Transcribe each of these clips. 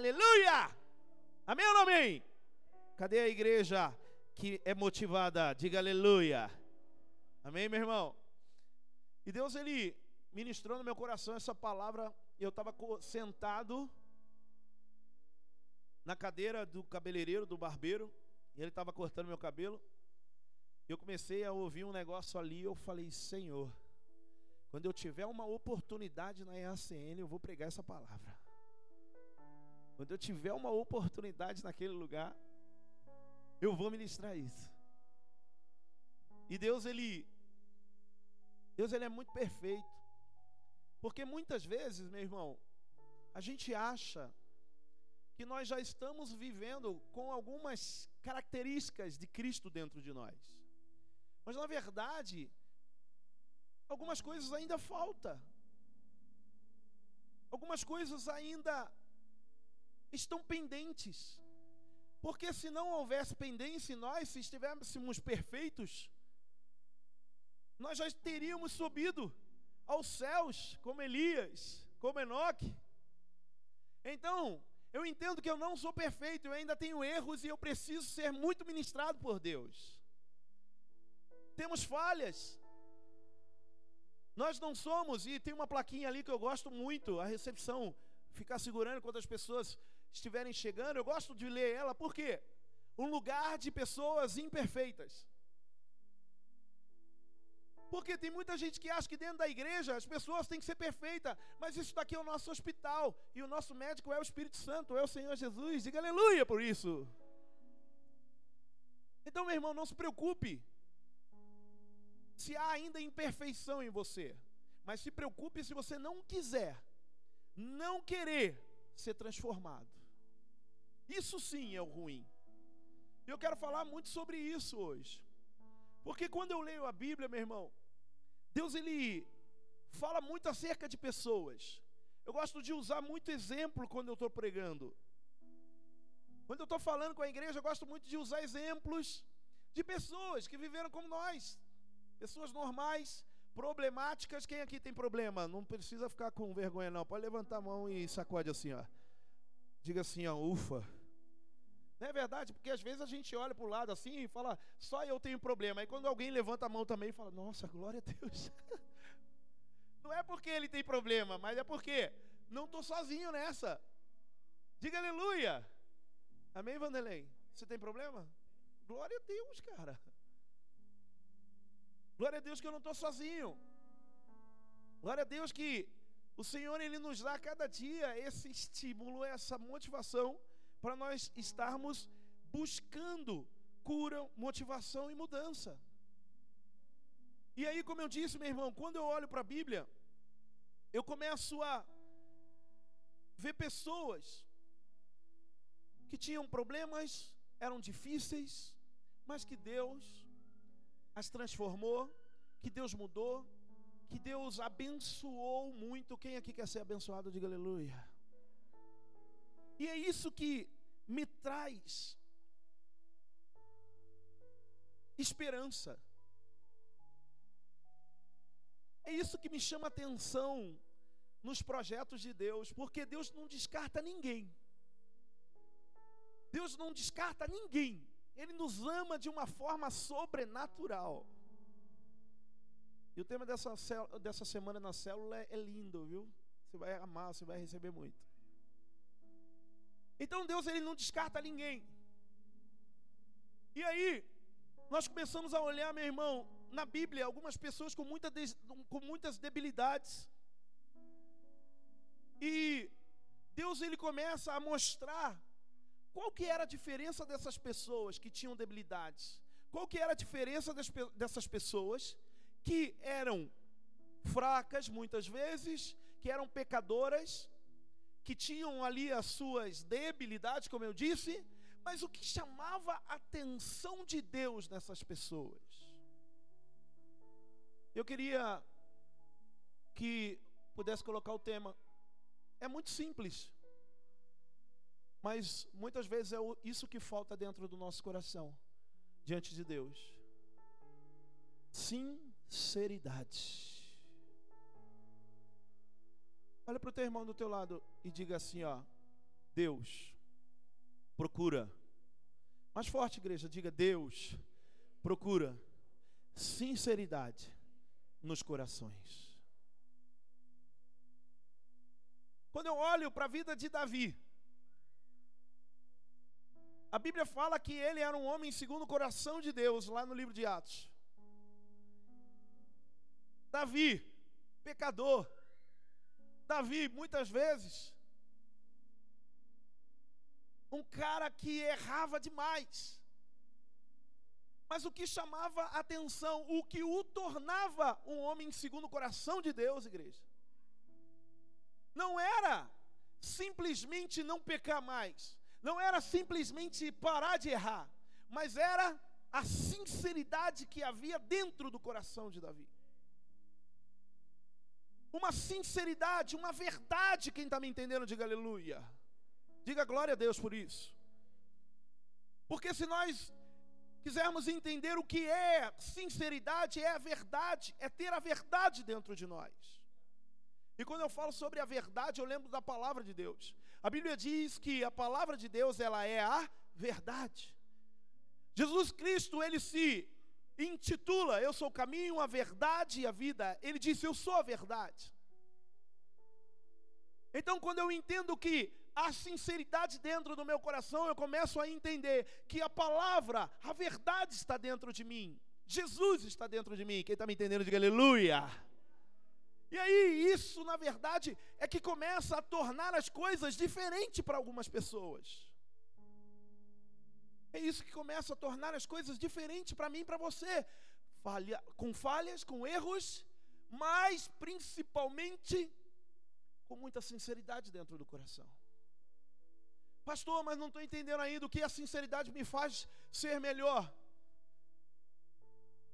Aleluia! Amém ou não amém? Cadê a igreja que é motivada? Diga aleluia. Amém, meu irmão? E Deus, Ele ministrou no meu coração essa palavra. Eu estava sentado na cadeira do cabeleireiro, do barbeiro, e ele estava cortando meu cabelo. Eu comecei a ouvir um negócio ali, eu falei, Senhor, quando eu tiver uma oportunidade na EACN, eu vou pregar essa palavra. Quando eu tiver uma oportunidade naquele lugar, eu vou ministrar isso. E Deus, Ele, Deus, Ele é muito perfeito. Porque muitas vezes, meu irmão, a gente acha que nós já estamos vivendo com algumas características de Cristo dentro de nós. Mas na verdade, algumas coisas ainda faltam. Algumas coisas ainda estão pendentes. Porque se não houvesse pendência em nós, se estivéssemos perfeitos, nós já teríamos subido aos céus, como Elias, como Enoque. Então, eu entendo que eu não sou perfeito, eu ainda tenho erros e eu preciso ser muito ministrado por Deus. Temos falhas. Nós não somos, e tem uma plaquinha ali que eu gosto muito, a recepção, ficar segurando quando as pessoas estiverem chegando, eu gosto de ler ela, por quê? Um lugar de pessoas imperfeitas. Porque tem muita gente que acha que dentro da igreja as pessoas têm que ser perfeitas, mas isso daqui é o nosso hospital e o nosso médico é o Espírito Santo, é o Senhor Jesus. Diga aleluia por isso. Então, meu irmão, não se preocupe se há ainda imperfeição em você, mas se preocupe se você não quiser, não querer ser transformado. Isso sim é o ruim. E eu quero falar muito sobre isso hoje. Porque quando eu leio a Bíblia, meu irmão, Deus ele fala muito acerca de pessoas. Eu gosto de usar muito exemplo quando eu estou pregando. Quando eu estou falando com a igreja, eu gosto muito de usar exemplos de pessoas que viveram como nós, pessoas normais, problemáticas. Quem aqui tem problema? Não precisa ficar com vergonha, não. Pode levantar a mão e sacode assim, ó. Diga assim, ó, ufa. Não é verdade? Porque às vezes a gente olha para o lado assim e fala, só eu tenho problema. Aí quando alguém levanta a mão também, fala, nossa, glória a Deus. Não é porque ele tem problema, mas é porque não estou sozinho nessa. Diga aleluia. Amém, Vanderlei? Você tem problema? Glória a Deus, cara. Glória a Deus que eu não estou sozinho. Glória a Deus que o Senhor ele nos dá cada dia esse estímulo, essa motivação para nós estarmos buscando cura, motivação e mudança. E aí, como eu disse, meu irmão, quando eu olho para a Bíblia, eu começo a ver pessoas que tinham problemas, eram difíceis, mas que Deus as transformou, que Deus mudou, que Deus abençoou muito. Quem aqui quer ser abençoado, diga aleluia. E é isso que me traz esperança. É isso que me chama atenção nos projetos de Deus, porque Deus não descarta ninguém. Deus não descarta ninguém. Ele nos ama de uma forma sobrenatural. E o tema dessa, dessa semana na célula é, é lindo, viu? Você vai amar, você vai receber muito. Então Deus ele não descarta ninguém. E aí, nós começamos a olhar, meu irmão, na Bíblia, algumas pessoas com, muita com muitas debilidades. E Deus ele começa a mostrar qual que era a diferença dessas pessoas que tinham debilidades. Qual que era a diferença das, dessas pessoas que eram fracas muitas vezes, que eram pecadoras, que tinham ali as suas debilidades, como eu disse, mas o que chamava a atenção de Deus nessas pessoas. Eu queria que pudesse colocar o tema. É muito simples, mas muitas vezes é isso que falta dentro do nosso coração, diante de Deus. Sinceridade. Olha para o teu irmão do teu lado e diga assim, ó. Deus procura. Mais forte, igreja, diga: Deus procura sinceridade nos corações. Quando eu olho para a vida de Davi, a Bíblia fala que ele era um homem segundo o coração de Deus, lá no livro de Atos. Davi, pecador. Davi, muitas vezes, um cara que errava demais. Mas o que chamava atenção, o que o tornava um homem segundo o coração de Deus, igreja, não era simplesmente não pecar mais, não era simplesmente parar de errar, mas era a sinceridade que havia dentro do coração de Davi. Uma sinceridade, uma verdade, quem está me entendendo, diga aleluia. Diga glória a Deus por isso. Porque se nós quisermos entender o que é sinceridade, é a verdade, é ter a verdade dentro de nós. E quando eu falo sobre a verdade, eu lembro da palavra de Deus. A Bíblia diz que a palavra de Deus, ela é a verdade. Jesus Cristo, ele se intitula Eu sou o caminho, a verdade e a vida. Ele disse Eu sou a verdade. Então, quando eu entendo que há sinceridade dentro do meu coração, eu começo a entender que a palavra, a verdade está dentro de mim. Jesus está dentro de mim. Quem está me entendendo, diga aleluia. E aí, isso, na verdade, é que começa a tornar as coisas diferentes para algumas pessoas. É isso que começa a tornar as coisas diferentes para mim e para você. Falha, com falhas, com erros, mas principalmente com muita sinceridade dentro do coração. Pastor, mas não estou entendendo ainda o que a sinceridade me faz ser melhor.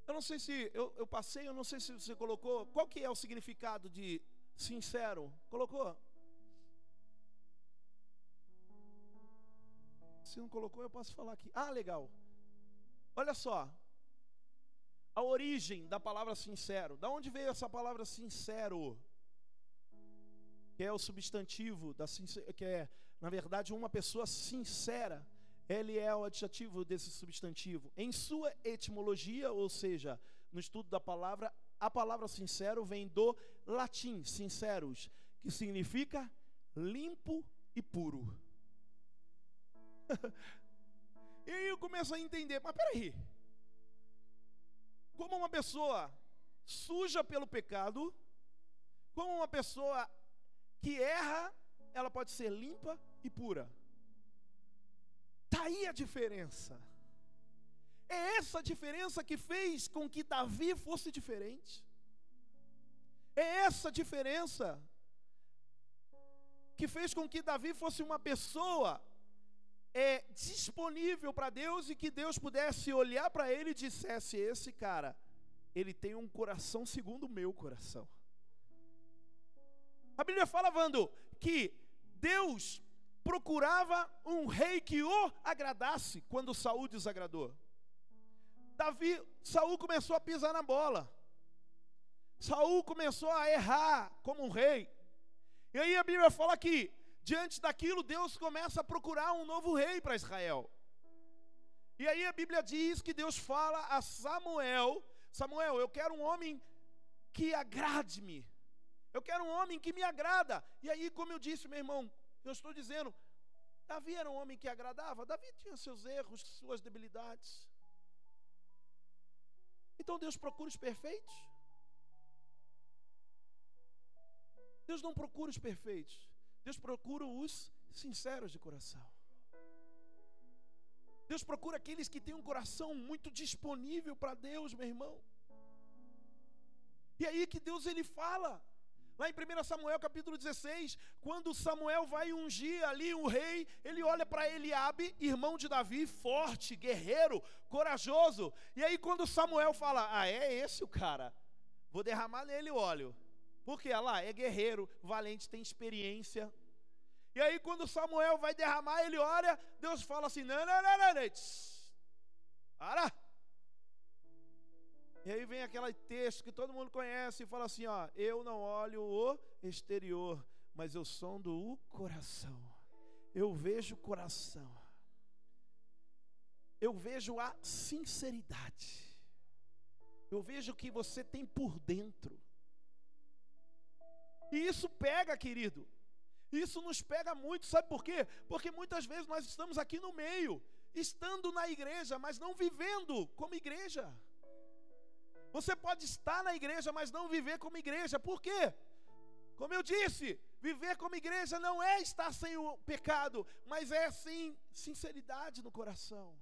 Eu não sei se eu, eu passei, eu não sei se você colocou. Qual que é o significado de sincero? Colocou? Se não colocou, eu posso falar aqui. Ah, legal. Olha só. A origem da palavra sincero. Da onde veio essa palavra sincero? Que é o substantivo da que é, na verdade, uma pessoa sincera ele é o adjetivo desse substantivo. Em sua etimologia, ou seja, no estudo da palavra, a palavra sincero vem do latim sinceros, que significa limpo e puro. E aí eu começo a entender, mas peraí. Como uma pessoa suja pelo pecado, como uma pessoa que erra, ela pode ser limpa e pura. Está aí a diferença. É essa diferença que fez com que Davi fosse diferente. É essa diferença que fez com que Davi fosse uma pessoa é, disponível para Deus e que Deus pudesse olhar para ele e dissesse: Esse cara, ele tem um coração segundo o meu coração. A Bíblia fala, Vando, que Deus procurava um rei que o agradasse quando Saul desagradou. Davi, Saul começou a pisar na bola. Saul começou a errar como um rei. E aí a Bíblia fala que diante daquilo Deus começa a procurar um novo rei para Israel. E aí a Bíblia diz que Deus fala a Samuel: Samuel, eu quero um homem que agrade-me. Eu quero um homem que me agrada. E aí, como eu disse, meu irmão, eu estou dizendo, Davi era um homem que agradava, Davi tinha seus erros, suas debilidades. Então Deus procura os perfeitos? Deus não procura os perfeitos, Deus procura os sinceros de coração. Deus procura aqueles que têm um coração muito disponível para Deus, meu irmão. E aí que Deus ele fala, Lá em 1 Samuel capítulo 16, quando Samuel vai ungir ali o rei, ele olha para Eliabe, irmão de Davi, forte, guerreiro, corajoso. E aí quando Samuel fala: "Ah, é esse o cara. Vou derramar nele óleo". Porque olha lá, é guerreiro, valente, tem experiência. E aí quando Samuel vai derramar, ele olha, Deus fala assim: "Não, não, não, não, não. Para. E aí vem aquele texto que todo mundo conhece e fala assim: ó, eu não olho o exterior, mas eu sondo o coração. eu vejo coração. Eu vejo a sinceridade. Eu vejo o que você tem por dentro. E isso pega, querido. Isso nos pega muito, sabe por quê? Porque muitas vezes nós estamos aqui no meio, estando na igreja, mas não vivendo como igreja. Você pode estar na igreja, mas não viver como igreja. Por quê? Como eu disse, viver como igreja não é estar sem o pecado, mas é sim sinceridade no coração.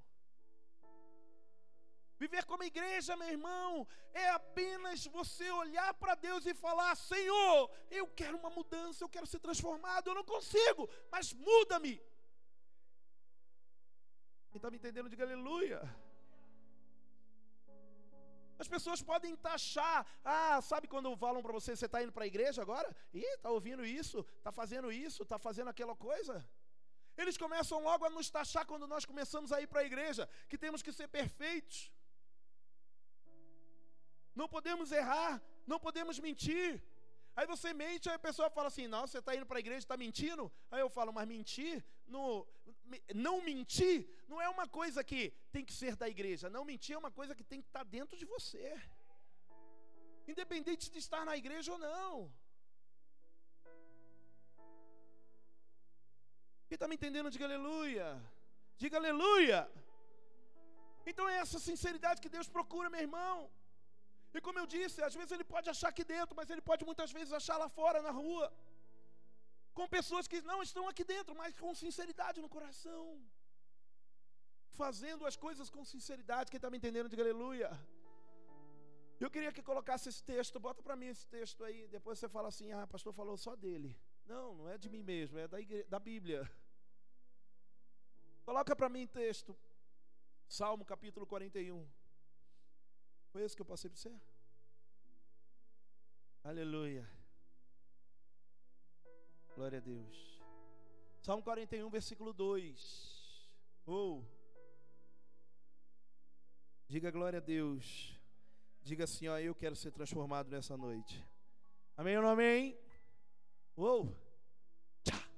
Viver como igreja, meu irmão, é apenas você olhar para Deus e falar: Senhor, eu quero uma mudança, eu quero ser transformado, eu não consigo, mas muda-me. Quem está me entendendo, diga aleluia. As pessoas podem taxar, ah, sabe quando falam para você, você está indo para a igreja agora? Ih, está ouvindo isso, está fazendo isso, está fazendo aquela coisa? Eles começam logo a nos taxar quando nós começamos a ir para a igreja, que temos que ser perfeitos não podemos errar, não podemos mentir. Aí você mente, aí a pessoa fala assim: Nossa, você está indo para a igreja, está mentindo? Aí eu falo: Mas mentir, no, não mentir, não é uma coisa que tem que ser da igreja. Não mentir é uma coisa que tem que estar tá dentro de você, independente de estar na igreja ou não. Quem está me entendendo, diga aleluia. Diga aleluia. Então é essa sinceridade que Deus procura, meu irmão. E como eu disse, às vezes ele pode achar aqui dentro, mas ele pode muitas vezes achar lá fora, na rua. Com pessoas que não estão aqui dentro, mas com sinceridade no coração. Fazendo as coisas com sinceridade. Quem está me entendendo, diga aleluia. Eu queria que colocasse esse texto, bota para mim esse texto aí. Depois você fala assim: ah, pastor falou só dele. Não, não é de mim mesmo, é da, da Bíblia. Coloca para mim texto. Salmo capítulo 41. Foi esse que eu passei para você? Aleluia. Glória a Deus. Salmo 41, versículo 2. Ou. Oh. Diga glória a Deus. Diga assim, ó, eu quero ser transformado nessa noite. Amém ou não amém? Ou. Oh. Tchá.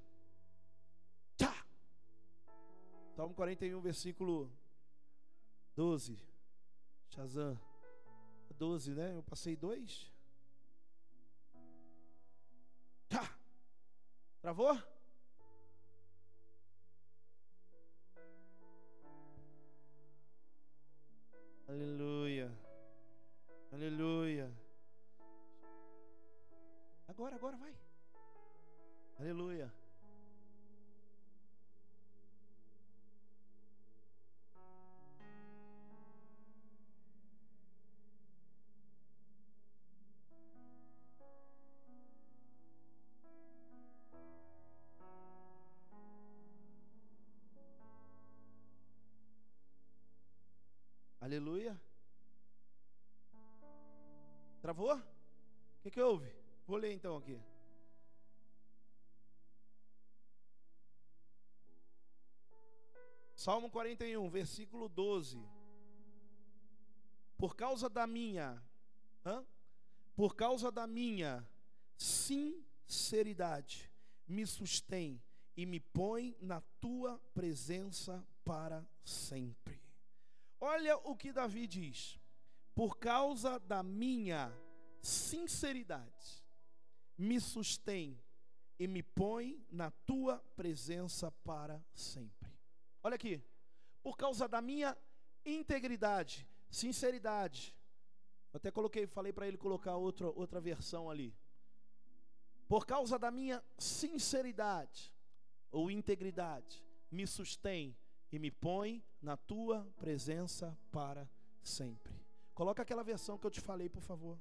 Tchá. Salmo 41, versículo 12. Shazam. 12, né? Eu passei dois. Tá. Travou? Aleluia. Aleluia. Agora, agora vai. Aleluia. Aleluia. Travou? O que, que houve? Vou ler então aqui. Salmo 41, versículo 12. Por causa da minha, hã? por causa da minha sinceridade, me sustém e me põe na tua presença para sempre. Olha o que Davi diz: por causa da minha sinceridade, me sustém e me põe na tua presença para sempre. Olha aqui, por causa da minha integridade, sinceridade. Eu até coloquei, falei para ele colocar outra, outra versão ali. Por causa da minha sinceridade ou integridade, me sustém e me põe na tua presença para sempre. Coloca aquela versão que eu te falei, por favor.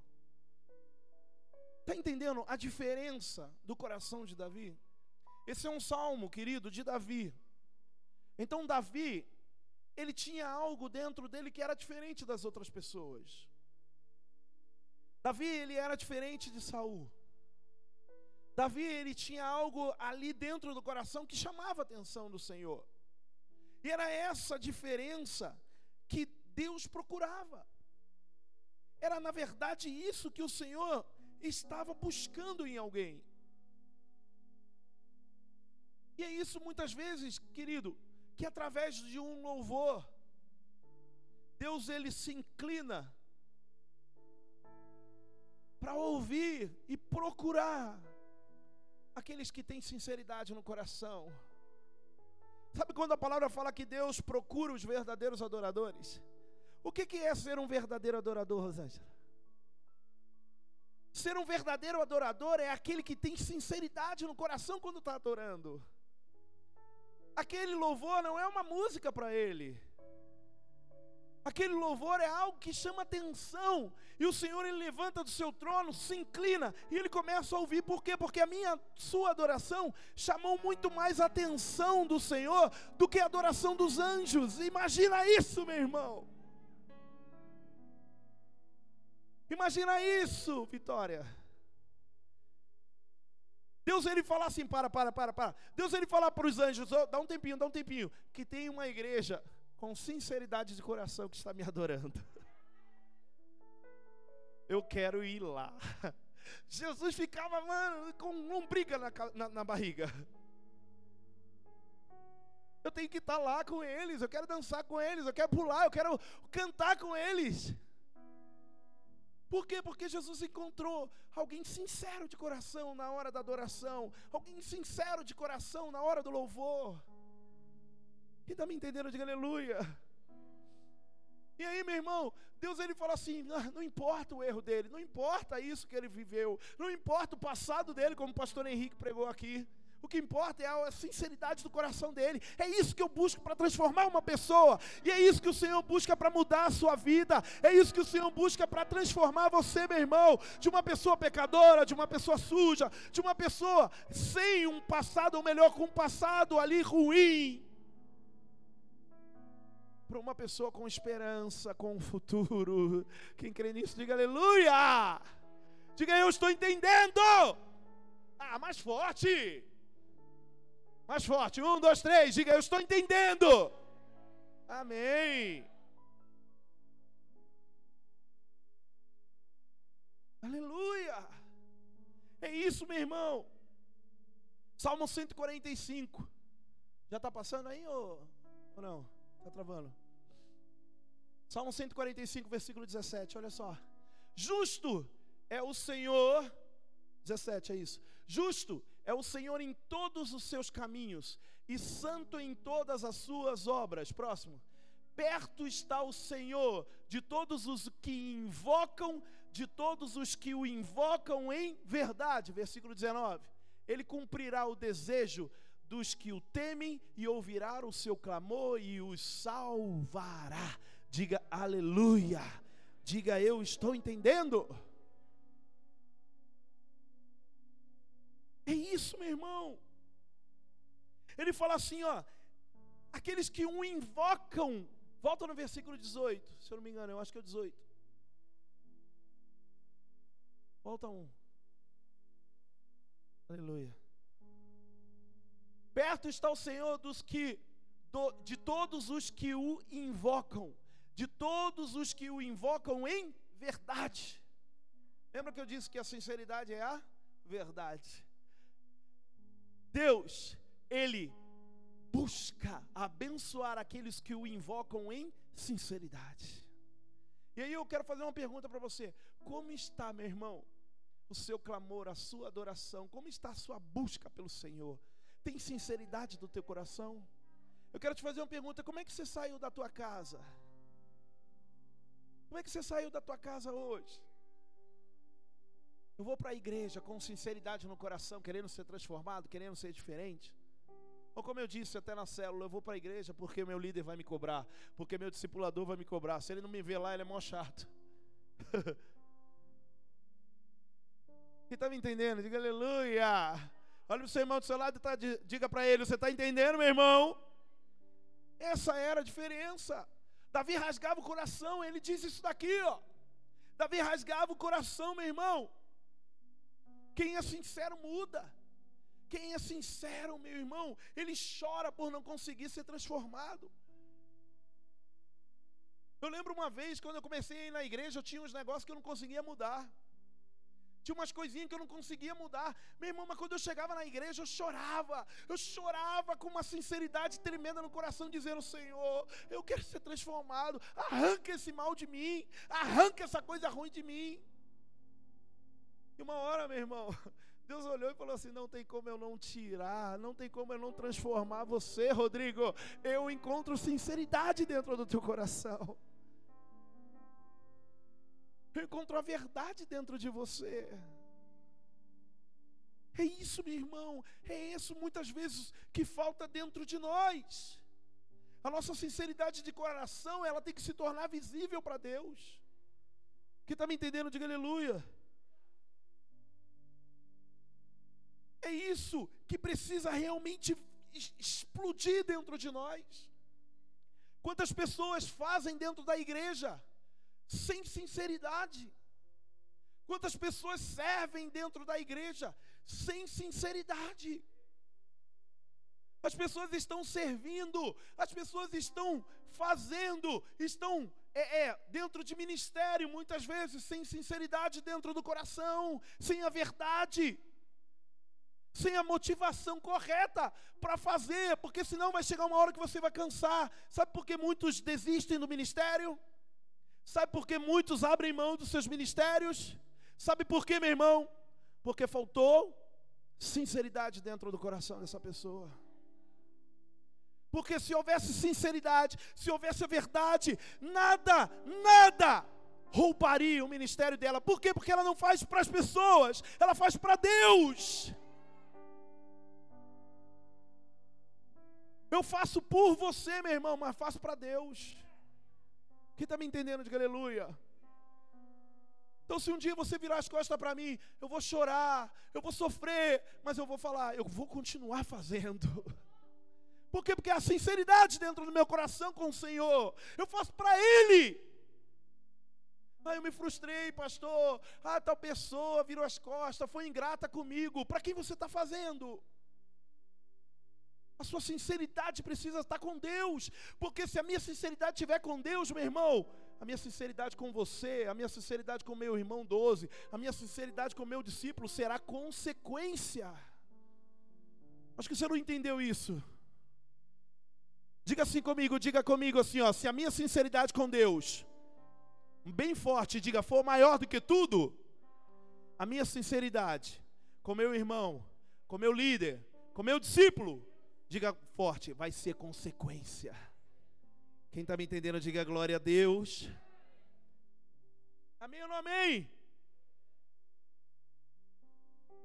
Está entendendo a diferença do coração de Davi? Esse é um salmo, querido, de Davi. Então, Davi, ele tinha algo dentro dele que era diferente das outras pessoas. Davi, ele era diferente de Saul. Davi, ele tinha algo ali dentro do coração que chamava a atenção do Senhor. E era essa diferença que Deus procurava. Era na verdade isso que o Senhor estava buscando em alguém. E é isso muitas vezes, querido, que através de um louvor, Deus ele se inclina para ouvir e procurar aqueles que têm sinceridade no coração. Sabe quando a palavra fala que Deus procura os verdadeiros adoradores? O que, que é ser um verdadeiro adorador, Rosângela? Ser um verdadeiro adorador é aquele que tem sinceridade no coração quando está adorando. Aquele louvor não é uma música para ele. Aquele louvor é algo que chama atenção. E o Senhor ele levanta do seu trono, se inclina e ele começa a ouvir. Por quê? Porque a minha sua adoração chamou muito mais atenção do Senhor do que a adoração dos anjos. Imagina isso, meu irmão. Imagina isso, Vitória. Deus ele fala assim, para, para, para, para. Deus ele fala para os anjos, oh, dá um tempinho, dá um tempinho, que tem uma igreja com sinceridade de coração que está me adorando. Eu quero ir lá. Jesus ficava, mano, com lombriga na, na, na barriga. Eu tenho que estar lá com eles, eu quero dançar com eles, eu quero pular, eu quero cantar com eles. Por quê? Porque Jesus encontrou alguém sincero de coração na hora da adoração, alguém sincero de coração na hora do louvor. Quem está me entendendo? Diga aleluia. E aí, meu irmão, Deus ele fala assim: ah, não importa o erro dele, não importa isso que ele viveu, não importa o passado dele, como o pastor Henrique pregou aqui. O que importa é a sinceridade do coração dele. É isso que eu busco para transformar uma pessoa. E é isso que o Senhor busca para mudar a sua vida. É isso que o Senhor busca para transformar você, meu irmão, de uma pessoa pecadora, de uma pessoa suja, de uma pessoa sem um passado, ou melhor, com um passado ali ruim, para uma pessoa com esperança, com um futuro. Quem crê nisso, diga aleluia. Diga eu estou entendendo. Ah, mais forte. Mais forte. Um, dois, três. Diga eu estou entendendo. Amém. Aleluia. É isso, meu irmão. Salmo 145. Já está passando aí ou, ou não? Está travando. Salmo 145, versículo 17. Olha só. Justo é o Senhor. 17 é isso. Justo é o Senhor em todos os seus caminhos e santo em todas as suas obras. Próximo. Perto está o Senhor de todos os que invocam, de todos os que o invocam em verdade. Versículo 19. Ele cumprirá o desejo dos que o temem e ouvirá o seu clamor e os salvará. Diga aleluia. Diga eu estou entendendo. É isso, meu irmão. Ele fala assim, ó, aqueles que o invocam, volta no versículo 18, se eu não me engano, eu acho que é o 18. Volta um. Aleluia. Perto está o Senhor dos que do, de todos os que o invocam, de todos os que o invocam em verdade. Lembra que eu disse que a sinceridade é a verdade? Deus, Ele busca abençoar aqueles que o invocam em sinceridade. E aí eu quero fazer uma pergunta para você: como está, meu irmão, o seu clamor, a sua adoração? Como está a sua busca pelo Senhor? Tem sinceridade do teu coração? Eu quero te fazer uma pergunta: como é que você saiu da tua casa? Como é que você saiu da tua casa hoje? Eu vou para a igreja com sinceridade no coração, querendo ser transformado, querendo ser diferente. Ou como eu disse até na célula, eu vou para a igreja porque meu líder vai me cobrar, porque meu discipulador vai me cobrar. Se ele não me vê lá, ele é mó chato. Quem está me entendendo? Diga aleluia. Olha o seu irmão do seu lado e tá, diga para ele: Você está entendendo, meu irmão? Essa era a diferença. Davi rasgava o coração, ele diz isso daqui, ó. Davi rasgava o coração, meu irmão. Quem é sincero muda. Quem é sincero, meu irmão, ele chora por não conseguir ser transformado. Eu lembro uma vez, quando eu comecei a ir na igreja, eu tinha uns negócios que eu não conseguia mudar. Tinha umas coisinhas que eu não conseguia mudar. Meu irmão, mas quando eu chegava na igreja, eu chorava. Eu chorava com uma sinceridade tremenda no coração, dizendo: Senhor, eu quero ser transformado. Arranca esse mal de mim. Arranca essa coisa ruim de mim. E uma hora, meu irmão, Deus olhou e falou assim: Não tem como eu não tirar, não tem como eu não transformar você, Rodrigo. Eu encontro sinceridade dentro do teu coração. Eu encontro a verdade dentro de você. É isso, meu irmão. É isso muitas vezes que falta dentro de nós. A nossa sinceridade de coração, ela tem que se tornar visível para Deus. Quem está me entendendo, diga aleluia. É isso que precisa realmente explodir dentro de nós. Quantas pessoas fazem dentro da igreja? Sem sinceridade. Quantas pessoas servem dentro da igreja sem sinceridade? As pessoas estão servindo, as pessoas estão fazendo, estão é, é, dentro de ministério, muitas vezes sem sinceridade dentro do coração, sem a verdade, sem a motivação correta para fazer, porque senão vai chegar uma hora que você vai cansar. Sabe por que muitos desistem do ministério? Sabe por que muitos abrem mão dos seus ministérios? Sabe por quê, meu irmão? Porque faltou sinceridade dentro do coração dessa pessoa. Porque se houvesse sinceridade, se houvesse a verdade, nada, nada roubaria o ministério dela. Por quê? Porque ela não faz para as pessoas, ela faz para Deus. Eu faço por você, meu irmão, mas faço para Deus. Quem está me entendendo? Diga aleluia. Então, se um dia você virar as costas para mim, eu vou chorar, eu vou sofrer, mas eu vou falar, eu vou continuar fazendo. Por quê? Porque a sinceridade dentro do meu coração com o Senhor, eu faço para Ele. Ah, eu me frustrei, pastor. Ah, tal pessoa virou as costas, foi ingrata comigo. Para quem você está fazendo? A sua sinceridade precisa estar com Deus, porque se a minha sinceridade estiver com Deus, meu irmão, a minha sinceridade com você, a minha sinceridade com meu irmão 12, a minha sinceridade com meu discípulo será consequência. Acho que você não entendeu isso. Diga assim comigo, diga comigo assim, ó, se a minha sinceridade com Deus, bem forte, diga, for maior do que tudo, a minha sinceridade com meu irmão, com meu líder, com meu discípulo, Diga forte, vai ser consequência. Quem está me entendendo, diga glória a Deus. Amém ou não amém?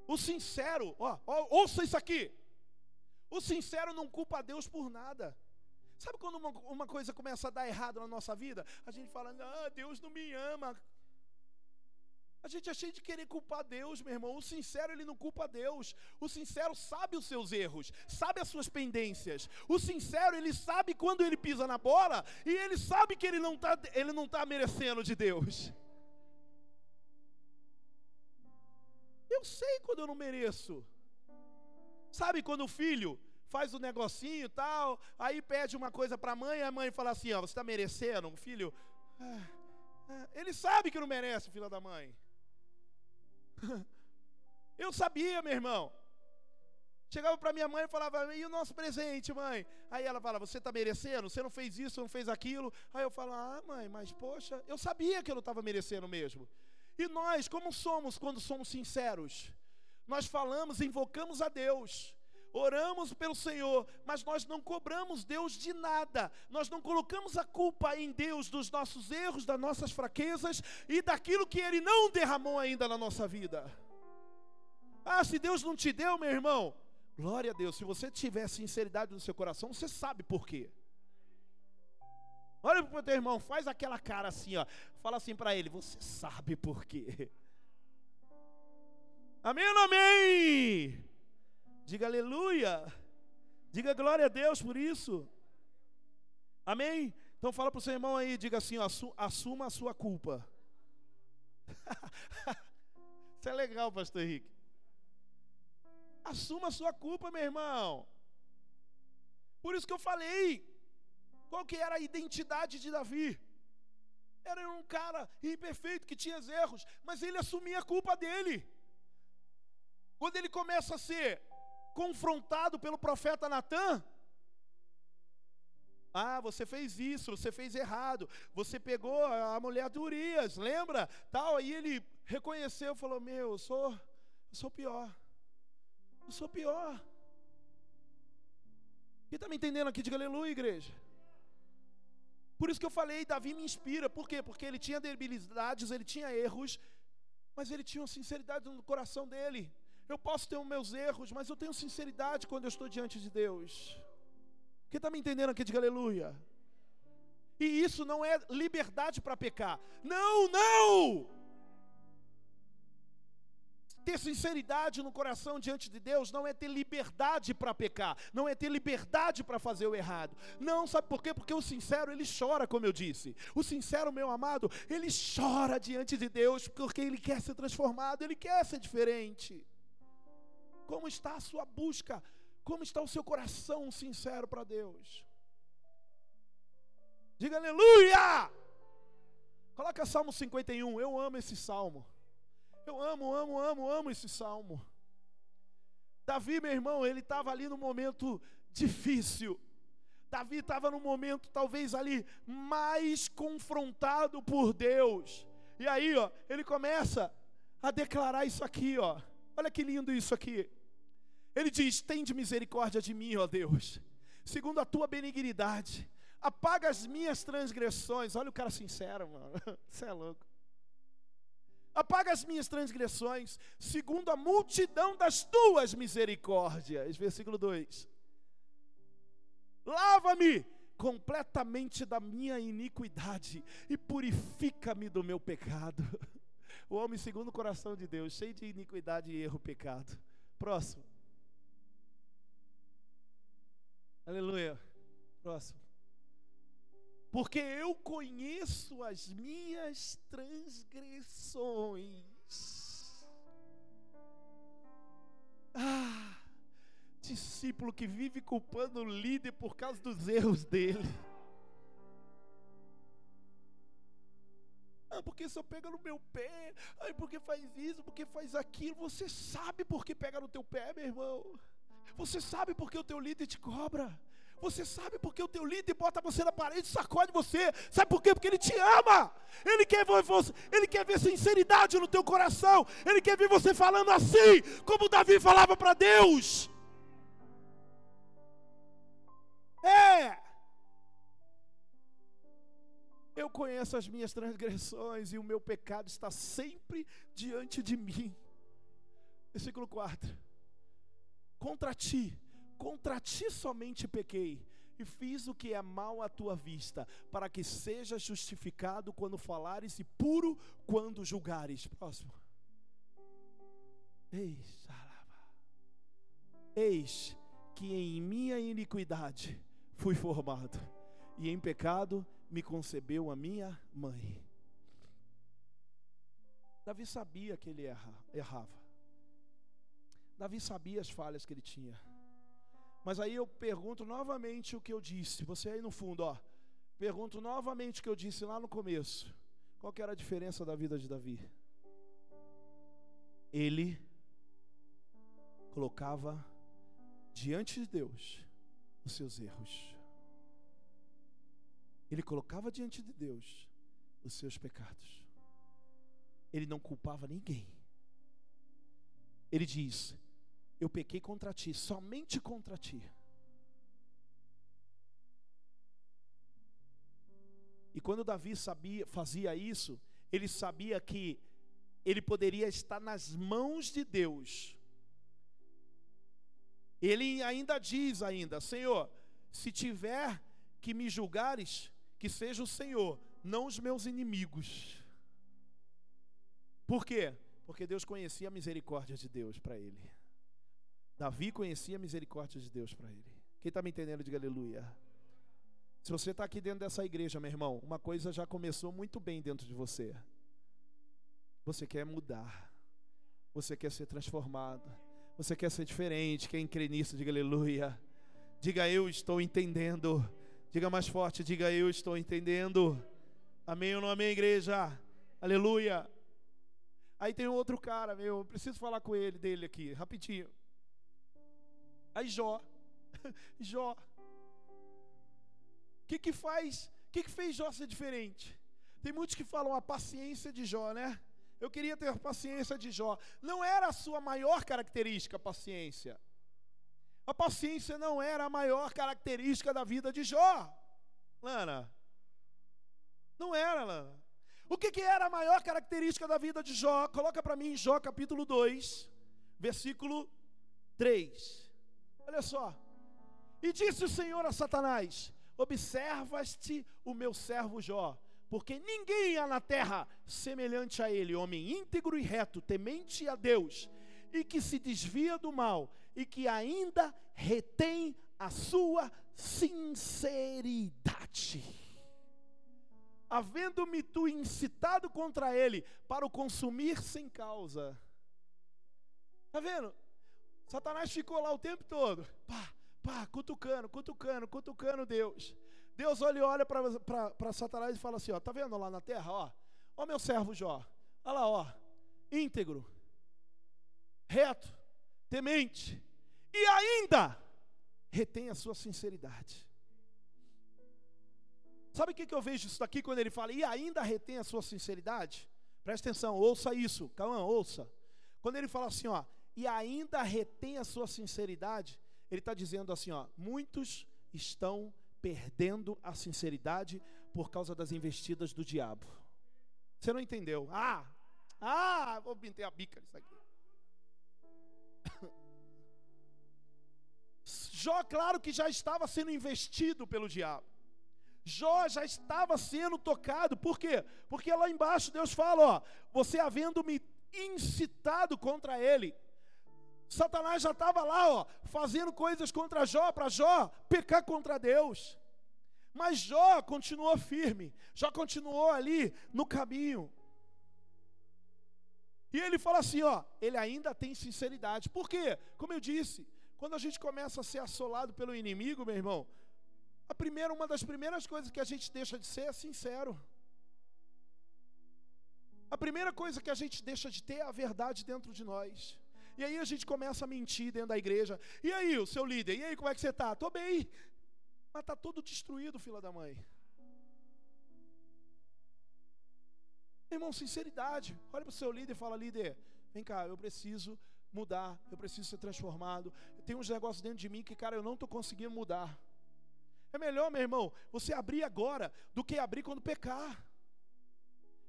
O sincero, ó, ó, ouça isso aqui. O sincero não culpa a Deus por nada. Sabe quando uma, uma coisa começa a dar errado na nossa vida? A gente fala, Deus não me ama. A gente é cheio de querer culpar Deus, meu irmão. O sincero, ele não culpa Deus. O sincero sabe os seus erros, sabe as suas pendências. O sincero, ele sabe quando ele pisa na bola e ele sabe que ele não está tá merecendo de Deus. Eu sei quando eu não mereço. Sabe quando o filho faz o um negocinho e tal, aí pede uma coisa para a mãe, e a mãe fala assim: ó, você está merecendo? O filho, ah, ah, ele sabe que não merece, filha da mãe. Eu sabia, meu irmão. Chegava para minha mãe e falava, e o nosso presente, mãe? Aí ela fala, você está merecendo? Você não fez isso, não fez aquilo? Aí eu falo, ah, mãe, mas poxa, eu sabia que eu não estava merecendo mesmo. E nós, como somos quando somos sinceros? Nós falamos, invocamos a Deus oramos pelo Senhor, mas nós não cobramos Deus de nada, nós não colocamos a culpa em Deus dos nossos erros, das nossas fraquezas e daquilo que Ele não derramou ainda na nossa vida. Ah, se Deus não te deu, meu irmão, glória a Deus, se você tiver sinceridade no seu coração, você sabe por quê. Olha para o teu irmão, faz aquela cara assim, ó. Fala assim para ele: Você sabe por quê? Amém ou não amém? Diga aleluia. Diga glória a Deus por isso. Amém? Então fala para o seu irmão aí, diga assim, ó, assuma a sua culpa. isso é legal, pastor Henrique. Assuma a sua culpa, meu irmão. Por isso que eu falei. Qual que era a identidade de Davi? Era um cara imperfeito que tinha erros, mas ele assumia a culpa dele. Quando ele começa a ser confrontado pelo profeta Natan, ah, você fez isso, você fez errado. Você pegou a mulher de Urias, lembra? Tal, aí ele reconheceu, falou: "Meu, eu sou eu sou pior. Eu sou pior." Quem está me entendendo aqui? Diga aleluia, igreja. Por isso que eu falei, Davi me inspira. Por quê? Porque ele tinha debilidades, ele tinha erros, mas ele tinha uma sinceridade no coração dele. Eu posso ter os meus erros, mas eu tenho sinceridade quando eu estou diante de Deus. Quem está me entendendo aqui? Diga aleluia. E isso não é liberdade para pecar. Não, não! Ter sinceridade no coração diante de Deus não é ter liberdade para pecar, não é ter liberdade para fazer o errado. Não, sabe por quê? Porque o sincero, ele chora, como eu disse. O sincero, meu amado, ele chora diante de Deus porque ele quer ser transformado, ele quer ser diferente. Como está a sua busca? Como está o seu coração sincero para Deus? Diga aleluia! Coloca Salmo 51, eu amo esse salmo. Eu amo, amo, amo, amo esse salmo. Davi, meu irmão, ele estava ali no momento difícil. Davi estava no momento, talvez ali, mais confrontado por Deus. E aí, ó, ele começa a declarar isso aqui, ó. Olha que lindo isso aqui. Ele diz: Tende misericórdia de mim, ó Deus, segundo a tua benignidade. Apaga as minhas transgressões. Olha o cara sincero, mano. Você é louco apaga as minhas transgressões, segundo a multidão das tuas misericórdias. Versículo 2: Lava-me completamente da minha iniquidade e purifica-me do meu pecado. O homem segundo o coração de Deus, cheio de iniquidade erro, pecado. Próximo. Aleluia. Próximo porque eu conheço as minhas transgressões. Ah, discípulo que vive culpando o líder por causa dos erros dele. Ah, porque só pega no meu pé. Ai, porque faz isso, porque faz aquilo. Você sabe por que pega no teu pé, meu irmão. Você sabe por que o teu líder te cobra. Você sabe porque o teu líder bota você na parede, sacode você. Sabe por quê? Porque ele te ama. Ele quer ver você, ele quer ver sinceridade no teu coração. Ele quer ver você falando assim, como Davi falava para Deus. É. Eu conheço as minhas transgressões e o meu pecado está sempre diante de mim. Versículo 4. Contra ti Contra ti somente pequei, e fiz o que é mal à tua vista, para que seja justificado quando falares e puro quando julgares. Próximo. Eis, Eis que em minha iniquidade fui formado, e em pecado me concebeu a minha mãe. Davi sabia que ele errava. Davi sabia as falhas que ele tinha. Mas aí eu pergunto novamente o que eu disse. Você aí no fundo, ó. Pergunto novamente o que eu disse lá no começo. Qual que era a diferença da vida de Davi? Ele colocava diante de Deus os seus erros. Ele colocava diante de Deus os seus pecados. Ele não culpava ninguém. Ele diz: eu pequei contra ti, somente contra ti. E quando Davi sabia, fazia isso, ele sabia que ele poderia estar nas mãos de Deus. Ele ainda diz ainda, Senhor, se tiver que me julgares, que seja o Senhor, não os meus inimigos. Por quê? Porque Deus conhecia a misericórdia de Deus para ele. Davi conhecia a misericórdia de Deus para ele. Quem está me entendendo, diga aleluia. Se você está aqui dentro dessa igreja, meu irmão, uma coisa já começou muito bem dentro de você. Você quer mudar. Você quer ser transformado. Você quer ser diferente. Quem crê nisso, diga aleluia. Diga eu estou entendendo. Diga mais forte, diga eu estou entendendo. Amém ou não amém, igreja? Aleluia. Aí tem outro cara, meu, eu preciso falar com ele, dele aqui, rapidinho. Aí Jó, Jó, o que que faz, o que que fez Jó ser diferente? Tem muitos que falam a paciência de Jó, né? Eu queria ter a paciência de Jó. Não era a sua maior característica a paciência. A paciência não era a maior característica da vida de Jó. Lana. Não era, Lana. O que, que era a maior característica da vida de Jó? Coloca para mim Jó capítulo 2, versículo 3. Olha só. E disse o Senhor a Satanás: Observas-te o meu servo Jó, porque ninguém há na terra semelhante a ele, homem íntegro e reto, temente a Deus, e que se desvia do mal, e que ainda retém a sua sinceridade. Havendo-me tu incitado contra ele para o consumir sem causa. Está vendo? Satanás ficou lá o tempo todo, pá, pá, cutucando, cutucando, cutucando Deus. Deus olha, olha para Satanás e fala assim: ó, tá vendo lá na terra, ó, ó meu servo Jó, olha lá, ó, íntegro, reto, temente, e ainda retém a sua sinceridade. Sabe o que, que eu vejo isso daqui quando ele fala, e ainda retém a sua sinceridade? Presta atenção, ouça isso, calma, ouça. Quando ele fala assim, ó, e ainda retém a sua sinceridade, ele está dizendo assim: ó, muitos estão perdendo a sinceridade por causa das investidas do diabo. Você não entendeu? Ah, ah, vou pintar a bica nisso aqui. Jó, claro que já estava sendo investido pelo diabo. Jó já estava sendo tocado, por quê? Porque lá embaixo Deus fala: ó, você havendo me incitado contra ele, Satanás já estava lá, ó, fazendo coisas contra Jó, para Jó pecar contra Deus. Mas Jó continuou firme, Jó continuou ali no caminho. E ele fala assim, ó, ele ainda tem sinceridade. Por quê? Como eu disse, quando a gente começa a ser assolado pelo inimigo, meu irmão, a primeira, uma das primeiras coisas que a gente deixa de ser é sincero. A primeira coisa que a gente deixa de ter é a verdade dentro de nós. E aí a gente começa a mentir dentro da igreja. E aí, o seu líder, e aí, como é que você está? Estou bem. Mas está todo destruído, filha da mãe. Irmão, sinceridade. Olha para o seu líder e fala, líder, vem cá, eu preciso mudar, eu preciso ser transformado. Tem uns negócios dentro de mim que, cara, eu não estou conseguindo mudar. É melhor, meu irmão, você abrir agora do que abrir quando pecar.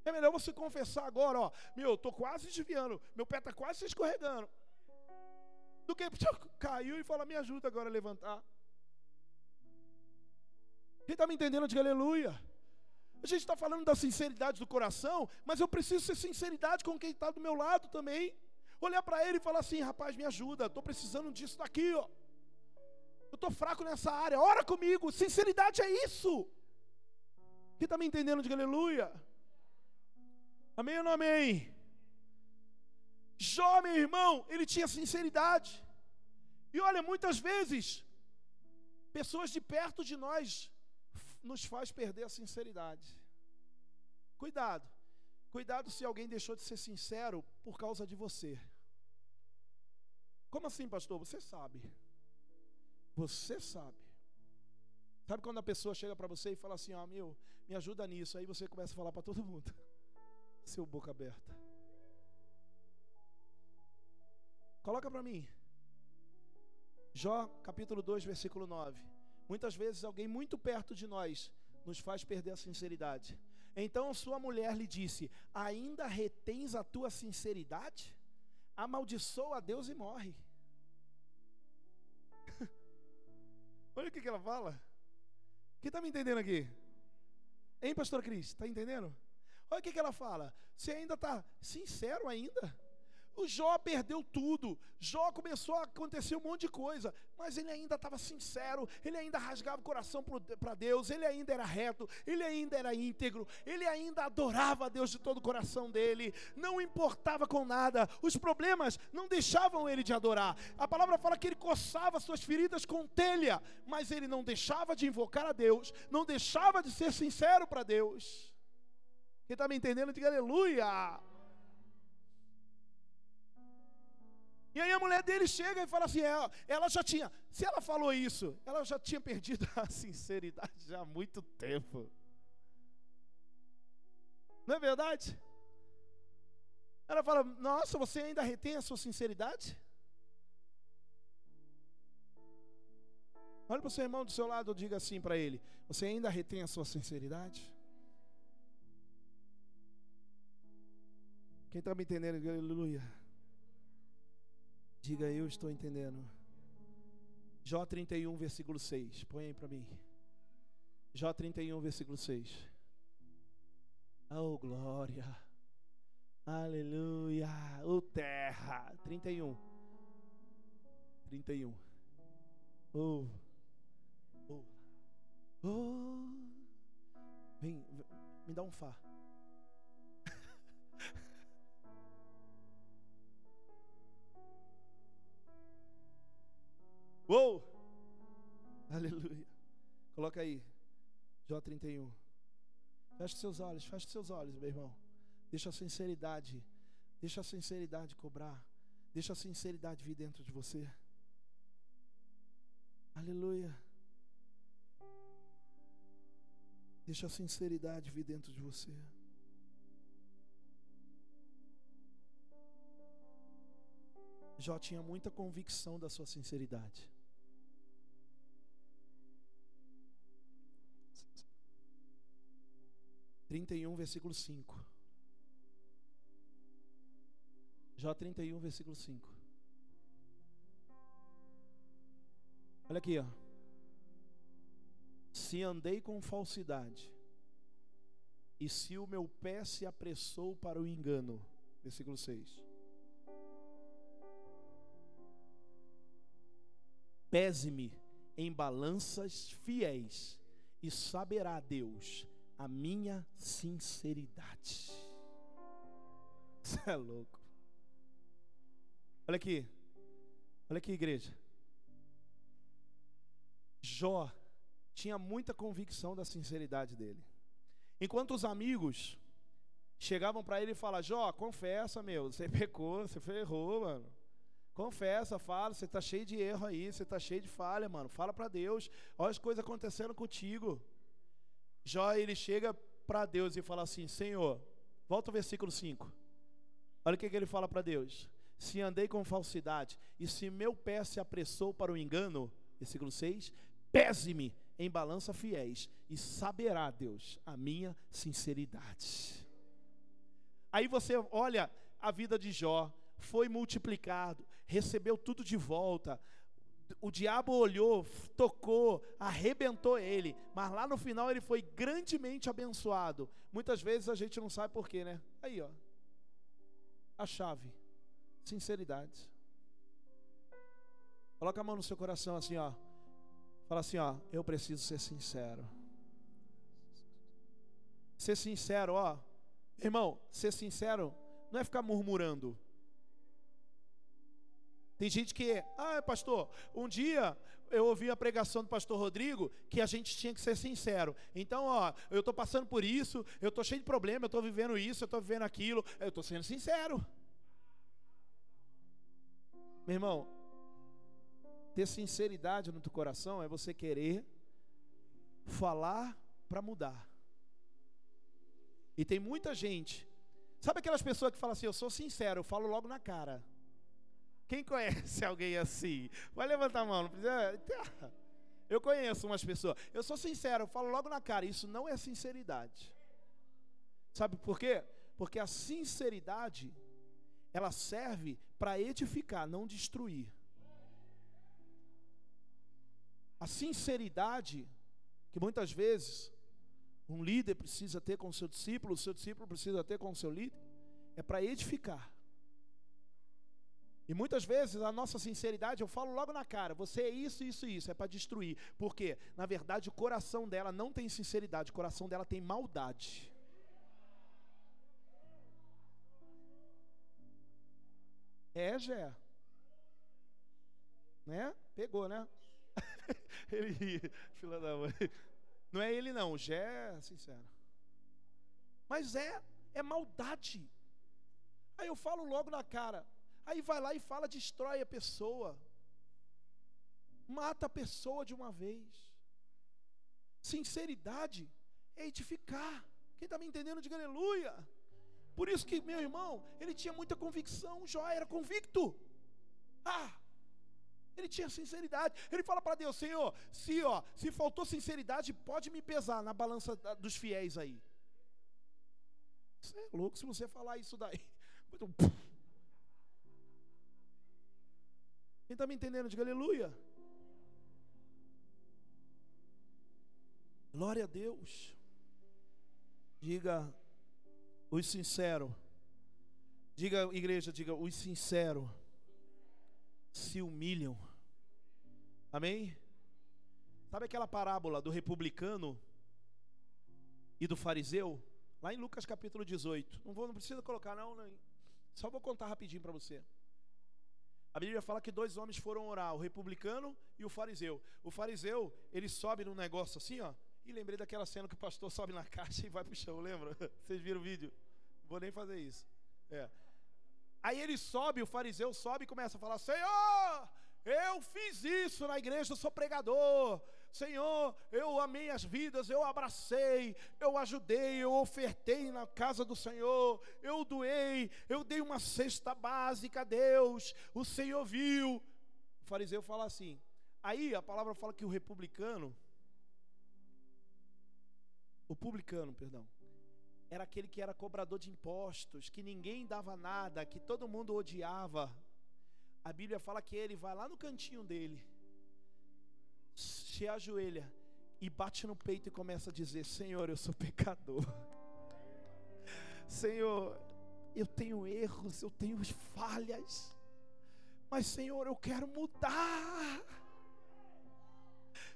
É melhor você confessar agora, ó, meu, estou quase desviando, meu pé está quase se escorregando do que caiu e fala, me ajuda agora a levantar. Quem está me entendendo, diga aleluia. A gente está falando da sinceridade do coração, mas eu preciso ser sinceridade com quem está do meu lado também. Olhar para ele e falar assim, rapaz, me ajuda, estou precisando disso daqui, ó. Eu estou fraco nessa área, ora comigo. Sinceridade é isso. Quem está me entendendo, diga aleluia. Amém ou não amém? Jó, meu irmão, ele tinha sinceridade. E olha, muitas vezes, pessoas de perto de nós nos faz perder a sinceridade. Cuidado. Cuidado se alguém deixou de ser sincero por causa de você. Como assim, pastor? Você sabe. Você sabe. Sabe quando a pessoa chega para você e fala assim: "Ó, oh, meu, me ajuda nisso". Aí você começa a falar para todo mundo. Seu boca aberta. Coloca para mim. Jó, capítulo 2, versículo 9. Muitas vezes alguém muito perto de nós nos faz perder a sinceridade. Então sua mulher lhe disse: Ainda retens a tua sinceridade? Amaldiçoa a Deus e morre. Olha o que, que ela fala. Quem está me entendendo aqui? Hein, pastor Cris? Está entendendo? Olha o que, que ela fala. Você ainda está sincero ainda? O Jó perdeu tudo. Jó começou a acontecer um monte de coisa, mas ele ainda estava sincero, ele ainda rasgava o coração para Deus, ele ainda era reto, ele ainda era íntegro, ele ainda adorava a Deus de todo o coração dele, não importava com nada, os problemas não deixavam ele de adorar. A palavra fala que ele coçava suas feridas com telha, mas ele não deixava de invocar a Deus, não deixava de ser sincero para Deus. Quem está me entendendo, diga aleluia. E aí a mulher dele chega e fala assim: ela, é, ela já tinha, se ela falou isso, ela já tinha perdido a sinceridade já há muito tempo. Não é verdade? Ela fala: Nossa, você ainda retém a sua sinceridade? Olha para o seu irmão do seu lado e diga assim para ele: Você ainda retém a sua sinceridade? Quem está me entendendo, aleluia. Diga eu estou entendendo. Jó 31, versículo 6. Põe aí para mim. Jó 31, versículo 6. Oh, glória. Aleluia. Oh, terra. 31. 31. Oh. Oh. Oh. Vem, me dá um Fá. Uou! Aleluia. Coloca aí. Jó 31. Feche seus olhos, feche seus olhos, meu irmão. Deixa a sinceridade, deixa a sinceridade cobrar. Deixa a sinceridade vir dentro de você. Aleluia. Deixa a sinceridade vir dentro de você. Jó tinha muita convicção da sua sinceridade. 31, versículo 5. Jó 31, versículo 5. Olha aqui, ó. Se andei com falsidade, e se o meu pé se apressou para o engano. Versículo 6. Pese-me em balanças fiéis, e saberá Deus a minha sinceridade. Você é louco. Olha aqui. Olha aqui, igreja. Jó tinha muita convicção da sinceridade dele. Enquanto os amigos chegavam para ele e falavam: Jó, confessa, meu, você pecou, você errou, mano. Confessa, fala, você está cheio de erro aí, você está cheio de falha, mano. Fala para Deus. Olha as coisas acontecendo contigo. Jó ele chega para Deus e fala assim: Senhor, volta ao versículo 5. Olha o que, que ele fala para Deus: Se andei com falsidade e se meu pé se apressou para o engano, versículo 6, pese-me em balança fiéis e saberá Deus a minha sinceridade. Aí você olha a vida de Jó, foi multiplicado, recebeu tudo de volta, o diabo olhou, tocou, arrebentou ele, mas lá no final ele foi grandemente abençoado. Muitas vezes a gente não sabe porquê, né? Aí, ó. A chave. Sinceridade. Coloca a mão no seu coração assim, ó. Fala assim, ó, eu preciso ser sincero. Ser sincero, ó. Irmão, ser sincero não é ficar murmurando. Tem gente que, ah, pastor, um dia eu ouvi a pregação do pastor Rodrigo que a gente tinha que ser sincero. Então, ó, eu estou passando por isso, eu estou cheio de problema, eu estou vivendo isso, eu estou vivendo aquilo, eu estou sendo sincero. Meu irmão, ter sinceridade no teu coração é você querer falar para mudar. E tem muita gente, sabe aquelas pessoas que falam assim, eu sou sincero, eu falo logo na cara. Quem conhece alguém assim? Vai levantar a mão, não precisa. Eu conheço umas pessoas. Eu sou sincero, eu falo logo na cara. Isso não é sinceridade. Sabe por quê? Porque a sinceridade ela serve para edificar, não destruir. A sinceridade que muitas vezes um líder precisa ter com o seu discípulo, o seu discípulo precisa ter com o seu líder, é para edificar. E muitas vezes a nossa sinceridade, eu falo logo na cara, você é isso, isso isso, é para destruir. Porque, na verdade, o coração dela não tem sinceridade, o coração dela tem maldade. É, Gé. Né? Pegou, né? ele filha da mãe. Não é ele não, Gé é sincero. Mas é, é maldade. Aí eu falo logo na cara, Aí vai lá e fala, destrói a pessoa. Mata a pessoa de uma vez. Sinceridade é edificar. Quem está me entendendo, diga aleluia. Por isso que, meu irmão, ele tinha muita convicção. Jó era convicto. Ah, ele tinha sinceridade. Ele fala para Deus: Senhor, se, ó, se faltou sinceridade, pode me pesar na balança dos fiéis aí. Você é louco se você falar isso daí. Quem está me entendendo? Diga aleluia. Glória a Deus. Diga os sinceros. Diga, igreja, diga, os sinceros se humilham. Amém? Sabe aquela parábola do republicano e do fariseu? Lá em Lucas capítulo 18. Não vou, não precisa colocar não, não. Só vou contar rapidinho para você. A Bíblia fala que dois homens foram orar, o republicano e o fariseu. O fariseu, ele sobe num negócio assim, ó. E lembrei daquela cena que o pastor sobe na caixa e vai pro chão, lembra? Vocês viram o vídeo? Vou nem fazer isso. É. Aí ele sobe, o fariseu sobe e começa a falar: Senhor, eu fiz isso na igreja, eu sou pregador. Senhor, eu amei as vidas, eu abracei, eu ajudei, eu ofertei na casa do Senhor, eu doei, eu dei uma cesta básica a Deus, o Senhor viu. O fariseu fala assim. Aí a palavra fala que o republicano, o publicano, perdão, era aquele que era cobrador de impostos, que ninguém dava nada, que todo mundo odiava. A Bíblia fala que ele vai lá no cantinho dele, se ajoelha e bate no peito e começa a dizer: Senhor, eu sou pecador. Senhor, eu tenho erros, eu tenho falhas, mas Senhor, eu quero mudar.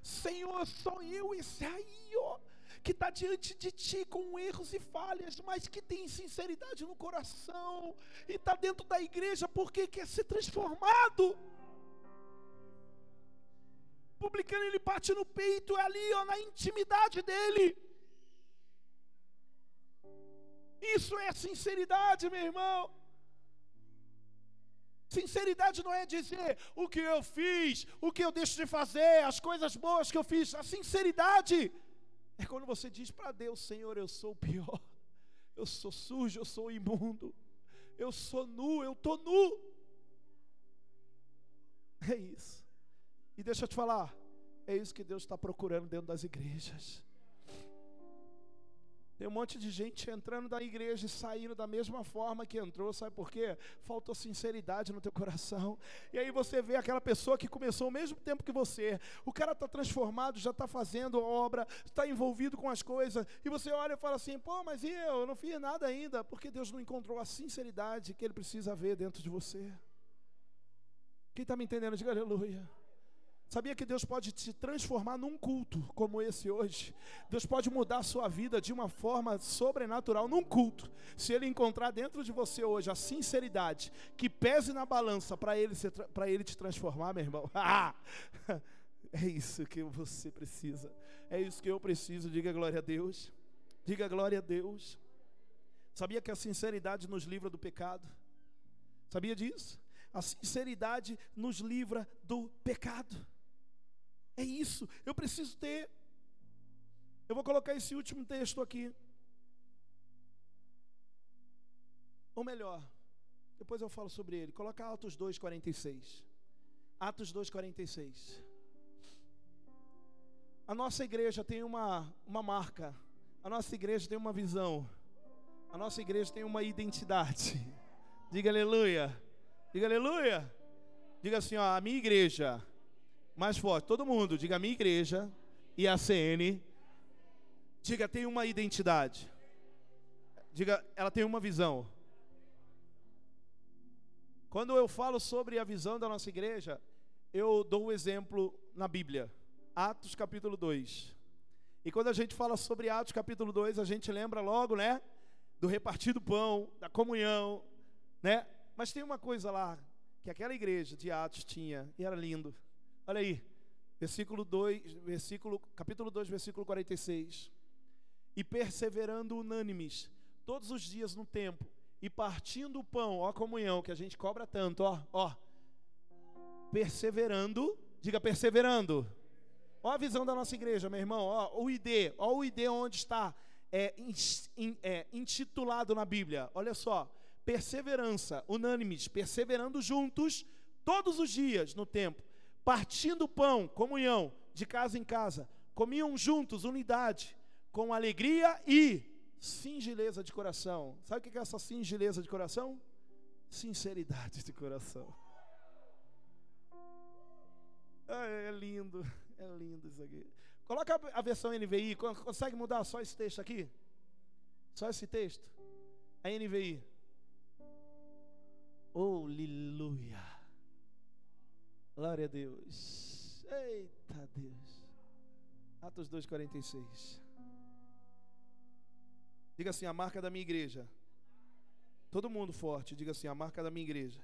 Senhor, sou eu esse aí, ó que está diante de ti com erros e falhas, mas que tem sinceridade no coração e está dentro da igreja porque quer ser transformado. Publicano ele bate no peito, é ali, ó, na intimidade dele. Isso é sinceridade, meu irmão. Sinceridade não é dizer o que eu fiz, o que eu deixo de fazer, as coisas boas que eu fiz. A sinceridade é quando você diz para Deus: Senhor, eu sou o pior, eu sou sujo, eu sou imundo, eu sou nu, eu estou nu. É isso. E deixa eu te falar, é isso que Deus está procurando dentro das igrejas. Tem um monte de gente entrando da igreja e saindo da mesma forma que entrou, sabe por quê? Faltou sinceridade no teu coração. E aí você vê aquela pessoa que começou ao mesmo tempo que você. O cara está transformado, já está fazendo obra, está envolvido com as coisas. E você olha e fala assim: pô, mas eu? Eu não fiz nada ainda. Porque Deus não encontrou a sinceridade que Ele precisa ver dentro de você. Quem está me entendendo? Diga aleluia. Sabia que Deus pode te transformar num culto como esse hoje? Deus pode mudar a sua vida de uma forma sobrenatural num culto. Se Ele encontrar dentro de você hoje a sinceridade que pese na balança para ele, ele te transformar, meu irmão. é isso que você precisa. É isso que eu preciso. Diga glória a Deus. Diga glória a Deus. Sabia que a sinceridade nos livra do pecado? Sabia disso? A sinceridade nos livra do pecado. É isso, eu preciso ter. Eu vou colocar esse último texto aqui. Ou melhor, depois eu falo sobre ele. Coloca Atos 2,46. Atos 2,46. A nossa igreja tem uma, uma marca. A nossa igreja tem uma visão. A nossa igreja tem uma identidade. Diga aleluia. Diga aleluia. Diga assim, ó, a minha igreja mais forte, todo mundo, diga minha igreja e a CN. Diga, tem uma identidade. Diga, ela tem uma visão. Quando eu falo sobre a visão da nossa igreja, eu dou um exemplo na Bíblia. Atos capítulo 2. E quando a gente fala sobre Atos capítulo 2, a gente lembra logo, né? Do repartir do pão, da comunhão, né? Mas tem uma coisa lá que aquela igreja de Atos tinha, e era lindo. Olha aí, versículo 2, versículo, capítulo 2, versículo 46. E perseverando unânimes todos os dias no templo e partindo o pão, ó a comunhão que a gente cobra tanto, ó, ó. Perseverando, diga perseverando. Ó a visão da nossa igreja, meu irmão, ó o ID, ó o ID onde está é, in, é, intitulado na Bíblia. Olha só, perseverança, unânimes, perseverando juntos todos os dias no tempo, partindo o pão, comunhão, de casa em casa, comiam juntos, unidade, com alegria e singeleza de coração. Sabe o que é essa singeleza de coração? Sinceridade de coração. É lindo, é lindo isso aqui. Coloca a versão NVI, consegue mudar só esse texto aqui? Só esse texto? A NVI. Oh, aleluia. Glória a Deus. Eita Deus. Atos 2,46. Diga assim: a marca da minha igreja. Todo mundo forte, diga assim: a marca da minha igreja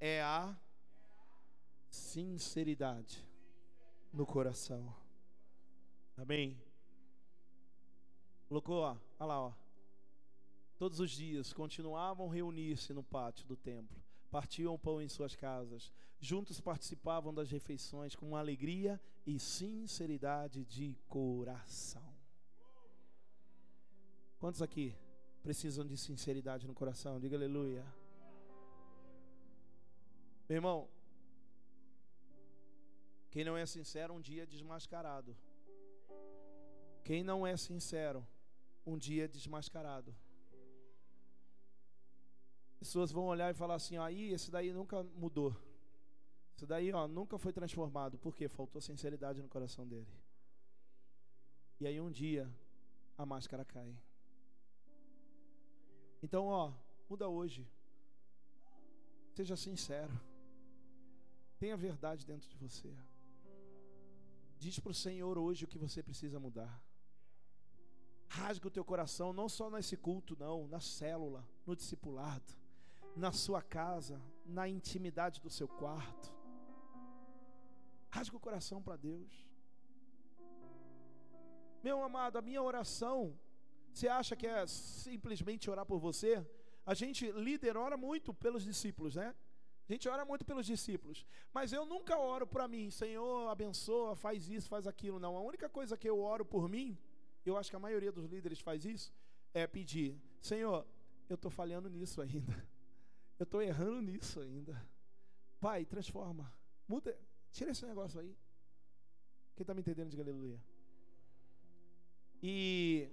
é a sinceridade no coração. Amém? Colocou, ó, olha lá, ó. Todos os dias continuavam reunir-se no pátio do templo, partiam o pão em suas casas, juntos participavam das refeições com alegria e sinceridade de coração. Quantos aqui precisam de sinceridade no coração? Diga aleluia. Meu irmão, quem não é sincero, um dia é desmascarado. Quem não é sincero, um dia é desmascarado. Pessoas vão olhar e falar assim: aí, esse daí nunca mudou. Esse daí, ó, nunca foi transformado. Por quê? Faltou sinceridade no coração dele. E aí um dia a máscara cai. Então, ó, muda hoje. Seja sincero. Tenha verdade dentro de você. Diz para o Senhor hoje o que você precisa mudar. Rasga o teu coração, não só nesse culto, não, na célula, no discipulado, na sua casa, na intimidade do seu quarto. Rasga o coração para Deus. Meu amado, a minha oração, você acha que é simplesmente orar por você? A gente líder ora muito pelos discípulos, né? A gente ora muito pelos discípulos, mas eu nunca oro para mim, Senhor, abençoa, faz isso, faz aquilo, não. A única coisa que eu oro por mim, eu acho que a maioria dos líderes faz isso, é pedir: Senhor, eu estou falhando nisso ainda, eu estou errando nisso ainda. Pai, transforma, muda, tira esse negócio aí. Quem está me entendendo, diga aleluia. E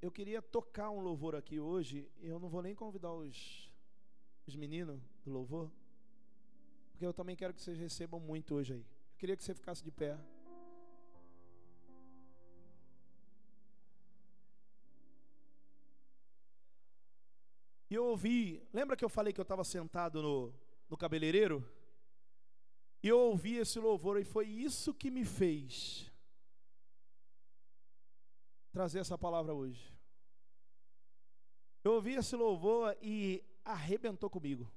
eu queria tocar um louvor aqui hoje, eu não vou nem convidar os os meninos do louvor, porque eu também quero que vocês recebam muito hoje aí. Eu queria que você ficasse de pé. E eu ouvi, lembra que eu falei que eu estava sentado no, no cabeleireiro? E eu ouvi esse louvor e foi isso que me fez trazer essa palavra hoje. Eu ouvi esse louvor e arrebentou comigo.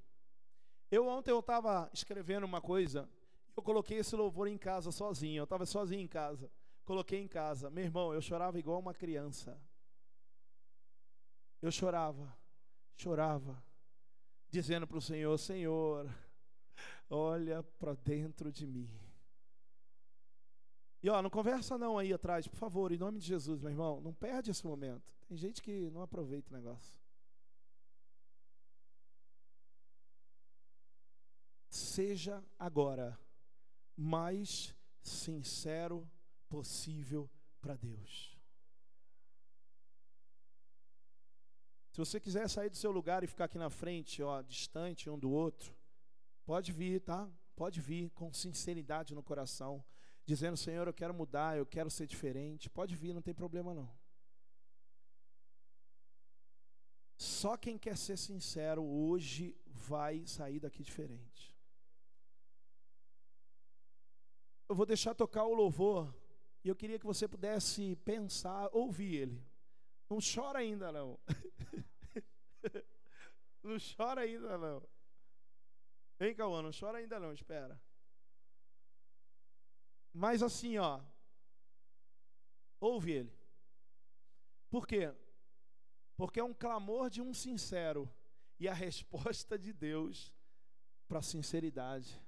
Eu ontem eu estava escrevendo uma coisa, eu coloquei esse louvor em casa sozinho, eu estava sozinho em casa. Coloquei em casa. Meu irmão, eu chorava igual uma criança. Eu chorava, chorava, dizendo para o Senhor: Senhor, olha para dentro de mim. E ó, não conversa não aí atrás, por favor, em nome de Jesus, meu irmão. Não perde esse momento. Tem gente que não aproveita o negócio. Seja agora mais sincero possível para Deus. Se você quiser sair do seu lugar e ficar aqui na frente, ó, distante um do outro, pode vir, tá? Pode vir com sinceridade no coração, dizendo: Senhor, eu quero mudar, eu quero ser diferente. Pode vir, não tem problema não. Só quem quer ser sincero hoje vai sair daqui diferente. eu vou deixar tocar o louvor e eu queria que você pudesse pensar, ouvir ele. Não chora ainda não. não chora ainda não. Vem, Cauã, não chora ainda não, espera. Mas assim, ó. Ouve ele. Por quê? Porque é um clamor de um sincero e a resposta de Deus para a sinceridade.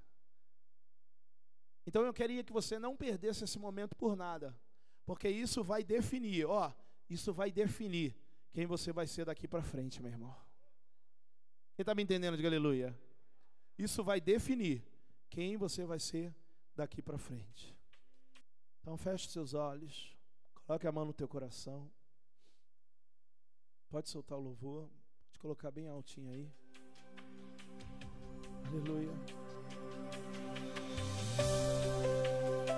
Então eu queria que você não perdesse esse momento por nada, porque isso vai definir, ó, isso vai definir quem você vai ser daqui para frente, meu irmão. Quem está me entendendo? Diga aleluia. Isso vai definir quem você vai ser daqui para frente. Então feche seus olhos, coloque a mão no teu coração. Pode soltar o louvor, pode colocar bem altinho aí. Aleluia.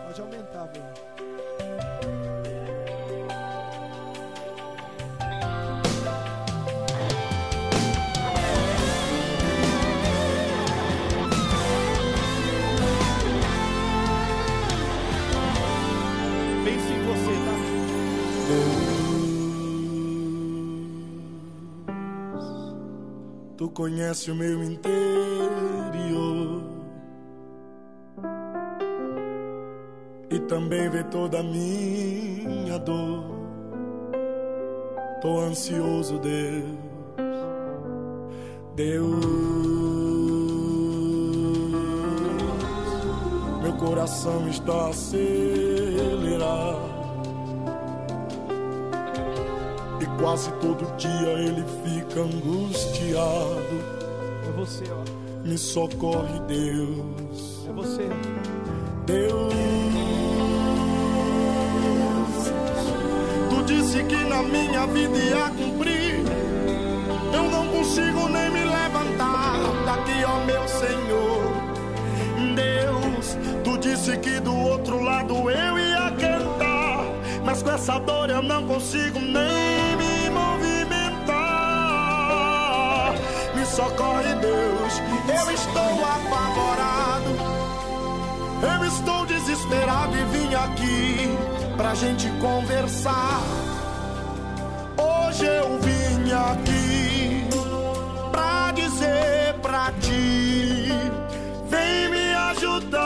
Pode aumentar, bem. Tu conhece o meu interior e também vê toda a minha dor. Tô ansioso, Deus, Deus. Meu coração está acelerado Quase todo dia ele fica angustiado. É você, ó. Me socorre, Deus. É você. Deus. Tu disse que na minha vida ia cumprir. Eu não consigo nem me levantar daqui, ó meu Senhor. Deus, tu disse que do outro lado eu ia cantar. Mas com essa dor eu não consigo nem socorre Deus. Eu estou apavorado, eu estou desesperado e vim aqui pra gente conversar. Hoje eu vim aqui pra dizer pra ti: vem me ajudar.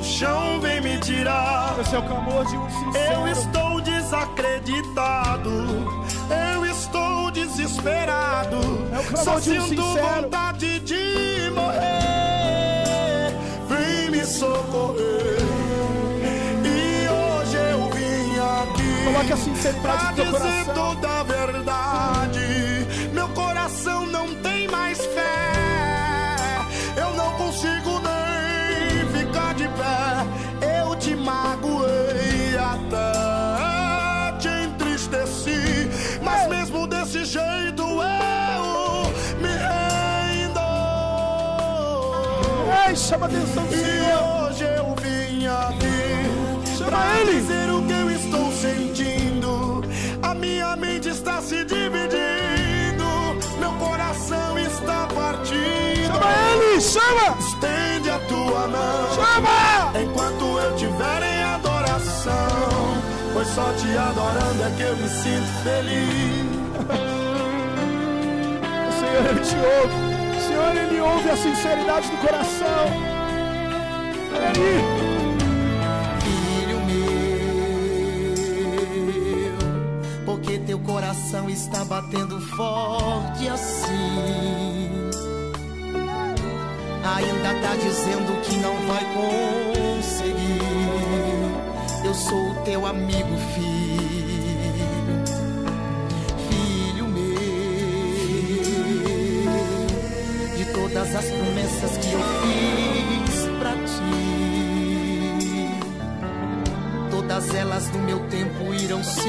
O chão vem me tirar. Esse é o clamor de um sincero. Eu estou desacreditado desesperado. É Só de um sinto sincero. vontade de morrer. Vem me socorrer. E hoje eu vim aqui. Coloque a sinceridade pra dizer toda a verdade. Meu coração não tem mais fé. Chama a atenção do Senhor. E hoje eu vim aqui chama pra Ele. dizer o que eu estou sentindo. A minha mente está se dividindo, meu coração está partindo. Chama Ele, chama. Estende a tua mão. Chama. Enquanto eu tiver em adoração, pois só te adorando é que eu me sinto feliz. o Senhor, Ele te ouve. Senhor, Ele ouve a sinceridade do coração. Meu, porque teu coração está batendo forte assim. Ainda tá dizendo que não vai conseguir. Eu sou o teu amigo, filho. Todas as promessas que eu fiz pra ti. Todas elas no meu tempo irão se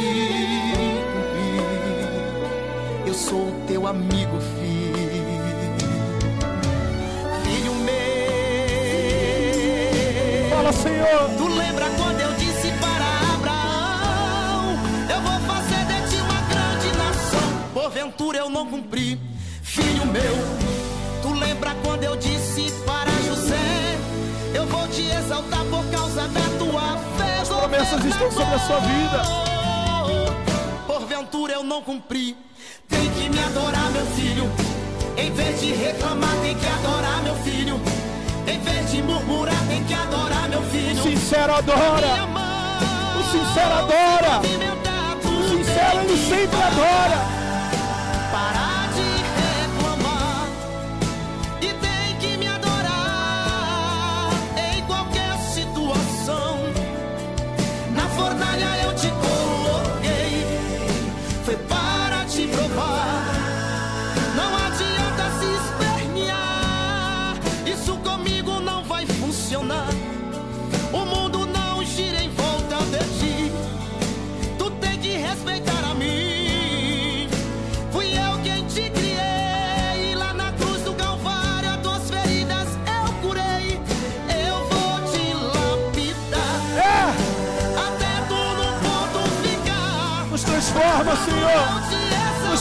cumprir. Eu sou o teu amigo, filho. Filho meu. Fala, Senhor. Tu lembra quando eu disse para Abraão: Eu vou fazer de ti uma grande nação. Porventura eu não cumpri, filho meu quando eu disse para José: Eu vou te exaltar por causa da tua fé. As promessas estão sobre a sua vida. Porventura eu não cumpri. Tem que me adorar, meu filho. Em vez de reclamar, tem que adorar, meu filho. Em vez de murmurar, tem que adorar, meu filho. O sincero adora. O sincero adora. O sincero Ele sempre adora.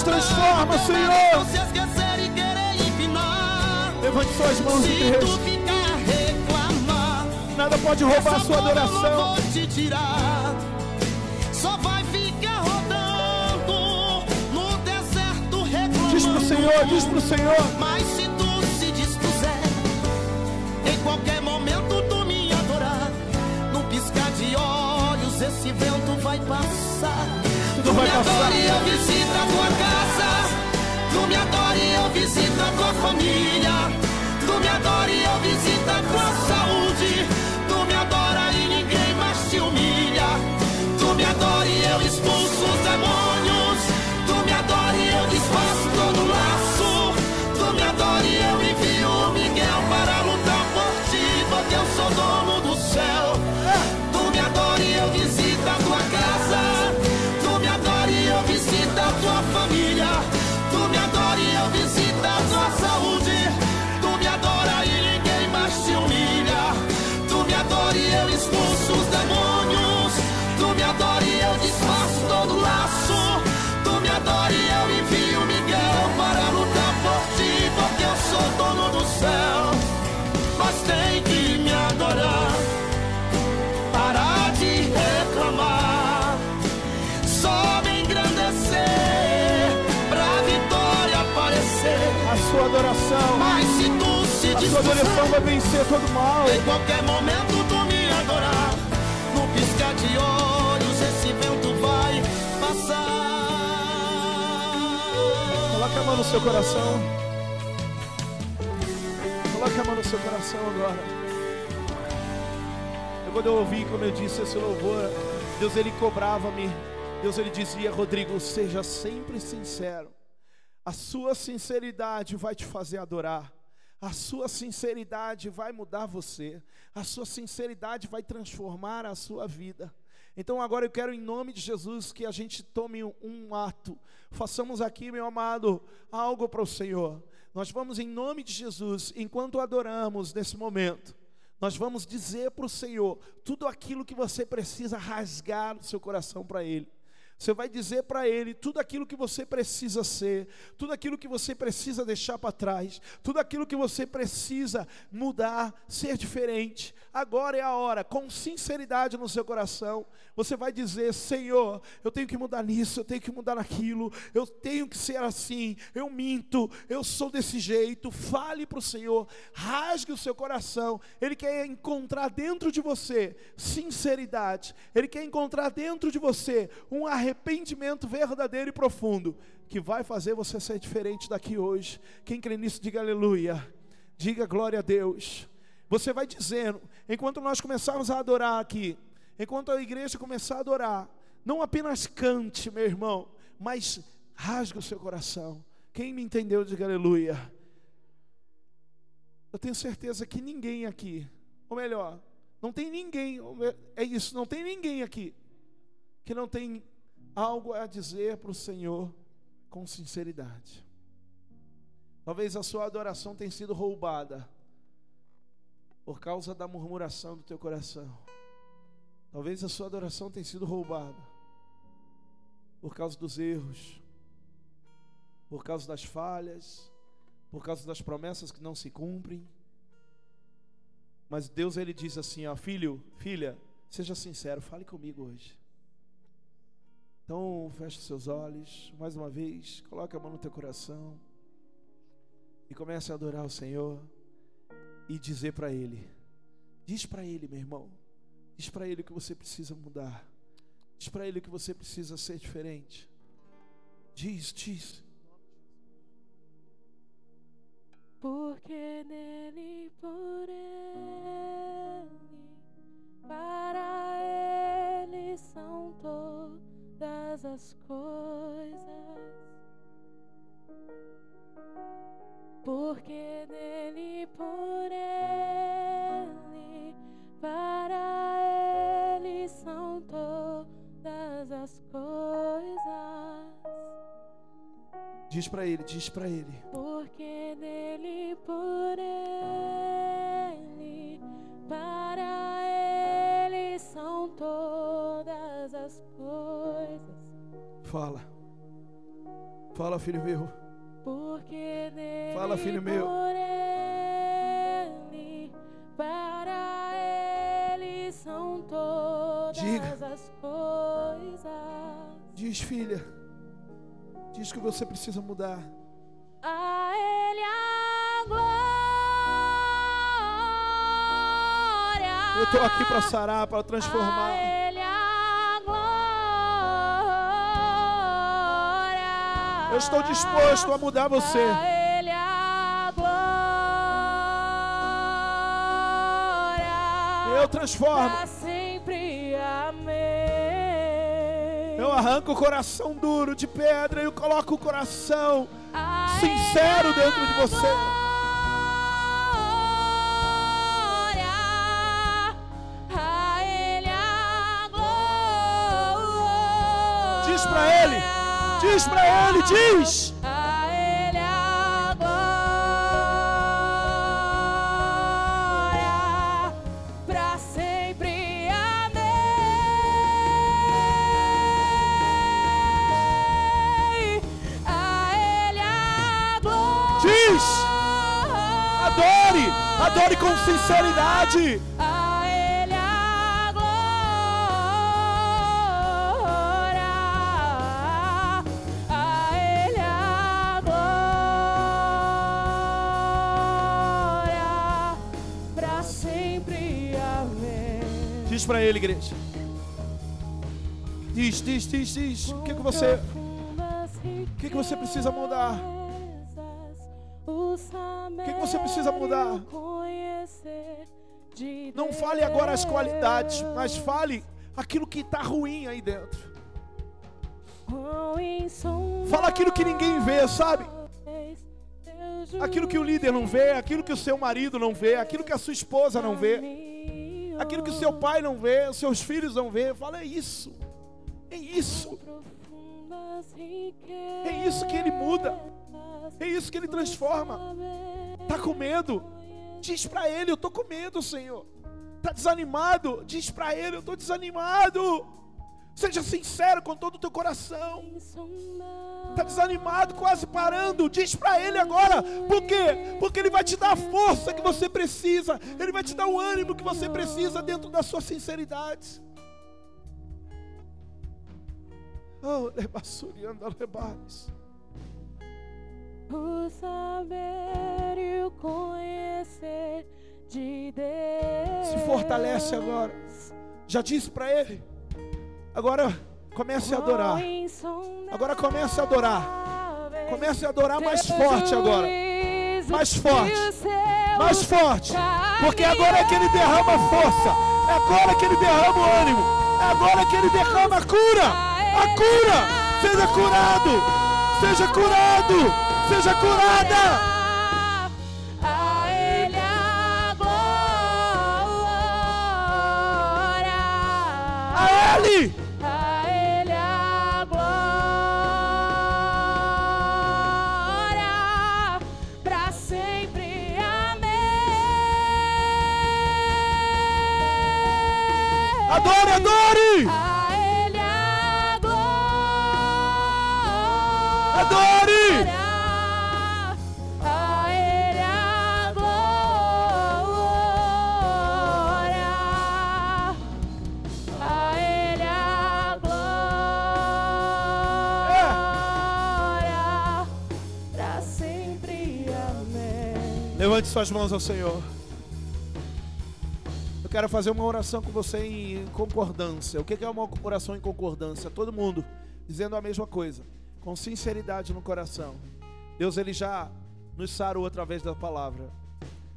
Nos transforma, Senhor. Não se esquecer e querer empinar. Levante suas mãos, Se tu ficar reclamar. Nada pode roubar a sua adoração. vou te tirar. Só vai ficar rodando no deserto reclamando. Diz pro Senhor, diz pro Senhor. Mas se tu se dispuser, em qualquer momento tu me adorar, num piscar de olhos esse vento vai passar. Tu vai me passar. adore e eu visito a tua casa. Tu me adore e eu visito a tua família. Tu me adore e eu visito a tua saúde. Adoração vai vencer todo mal. em qualquer momento tu me adorar, no piscar de olhos esse vento vai passar. Coloque a mão no seu coração. Coloque a mão no seu coração agora. Eu, quando eu ouvi, como eu disse, esse louvor, Deus ele cobrava-me. Deus ele dizia, Rodrigo, seja sempre sincero. A sua sinceridade vai te fazer adorar. A sua sinceridade vai mudar você. A sua sinceridade vai transformar a sua vida. Então agora eu quero em nome de Jesus que a gente tome um, ato. Façamos aqui, meu amado, algo para o Senhor. Nós vamos em nome de Jesus, enquanto adoramos nesse momento, nós vamos dizer para o Senhor tudo aquilo que você precisa rasgar no seu coração para Ele. Você vai dizer para Ele tudo aquilo que você precisa ser, tudo aquilo que você precisa deixar para trás, tudo aquilo que você precisa mudar, ser diferente. Agora é a hora, com sinceridade no seu coração, você vai dizer: Senhor, eu tenho que mudar nisso, eu tenho que mudar naquilo, eu tenho que ser assim, eu minto, eu sou desse jeito. Fale para o Senhor, rasgue o seu coração. Ele quer encontrar dentro de você sinceridade, Ele quer encontrar dentro de você um arrependimento verdadeiro e profundo, que vai fazer você ser diferente daqui hoje. Quem crê nisso, diga aleluia, diga glória a Deus. Você vai dizendo, enquanto nós começarmos a adorar aqui, enquanto a igreja começar a adorar, não apenas cante, meu irmão, mas rasgue o seu coração. Quem me entendeu, diga aleluia. Eu tenho certeza que ninguém aqui, ou melhor, não tem ninguém, é isso, não tem ninguém aqui que não tem algo a dizer para o Senhor com sinceridade. Talvez a sua adoração tenha sido roubada por causa da murmuração do teu coração. Talvez a sua adoração tenha sido roubada por causa dos erros, por causa das falhas, por causa das promessas que não se cumprem. Mas Deus ele diz assim, ó, filho, filha, seja sincero, fale comigo hoje. Então, feche seus olhos, mais uma vez, coloque a mão no teu coração e comece a adorar o Senhor e dizer para Ele: diz para Ele, meu irmão, diz para Ele que você precisa mudar, Diz para ele que você precisa ser diferente. Diz, diz. Porque todas as coisas. Porque nele, por ele, para ele são todas as coisas. Diz para ele, diz para ele. Filho meu. Porque nele, Fala, filho meu. por ele, para ele são todas Diga. as coisas. Diz, filha. Diz que você precisa mudar. A ele a glória. Eu tô aqui para sarar, para transformar. Eu estou disposto a mudar você. Eu transformo. Eu arranco o coração duro de pedra e eu coloco o coração sincero dentro de você. glória. A ele. Diz pra ele. Diz Diz pra ele, igreja. Diz, diz, diz, diz. O que, que você. O que que você precisa mudar? O que que você precisa mudar? Não fale agora as qualidades, mas fale aquilo que está ruim aí dentro. Fala aquilo que ninguém vê, sabe? Aquilo que o líder não vê, aquilo que o seu marido não vê, aquilo que a sua esposa não vê, aquilo que o seu pai não vê, os seus filhos não vê. Fala é isso. É isso. É isso que ele muda. É isso que ele transforma. Tá com medo? Diz para ele, eu tô com medo, Senhor. Tá desanimado? Diz para ele, eu tô desanimado. Seja sincero com todo o teu coração. Tá desanimado, quase parando. Diz para ele agora. Por quê? Porque ele vai te dar a força que você precisa. Ele vai te dar o ânimo que você precisa dentro da sua sinceridade. Oh, lebas. O saber e o conhecer de Deus. Se fortalece agora. Já disse para ele. Agora comece a adorar. Agora comece a adorar. Comece a adorar mais forte agora. Mais forte. Mais forte. Porque agora é que ele derrama força. É agora que ele derrama o ânimo. É agora que ele derrama a cura. A cura. Seja curado. Seja curado. Seja curada. A ele Adore, adore. A ele a glória. Adore. A ele a glória. A ele a glória. Pra sempre, amém. Levante suas mãos ao Senhor. Quero fazer uma oração com você em concordância. O que é uma oração em concordância? Todo mundo dizendo a mesma coisa, com sinceridade no coração. Deus ele já nos sarou através da palavra.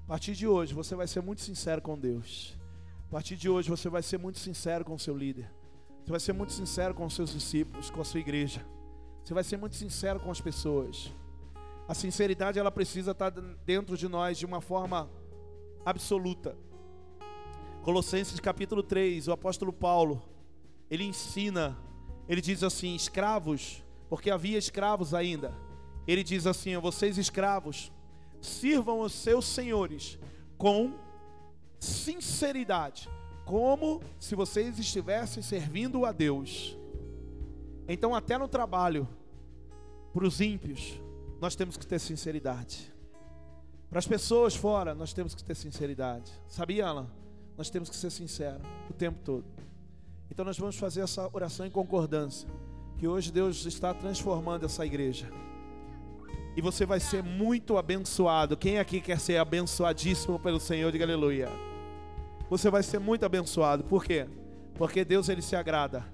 A partir de hoje você vai ser muito sincero com Deus. A partir de hoje você vai ser muito sincero com o seu líder. Você vai ser muito sincero com os seus discípulos, com a sua igreja. Você vai ser muito sincero com as pessoas. A sinceridade ela precisa estar dentro de nós de uma forma absoluta. Colossenses capítulo 3, o apóstolo Paulo, ele ensina, ele diz assim: escravos, porque havia escravos ainda. Ele diz assim: vocês escravos, sirvam os seus senhores com sinceridade, como se vocês estivessem servindo a Deus. Então, até no trabalho, para os ímpios, nós temos que ter sinceridade. Para as pessoas fora, nós temos que ter sinceridade. Sabia, Alan? Nós temos que ser sinceros o tempo todo. Então nós vamos fazer essa oração em concordância. Que hoje Deus está transformando essa igreja. E você vai ser muito abençoado. Quem aqui quer ser abençoadíssimo pelo Senhor? Diga aleluia. Você vai ser muito abençoado. Por quê? Porque Deus ele se agrada.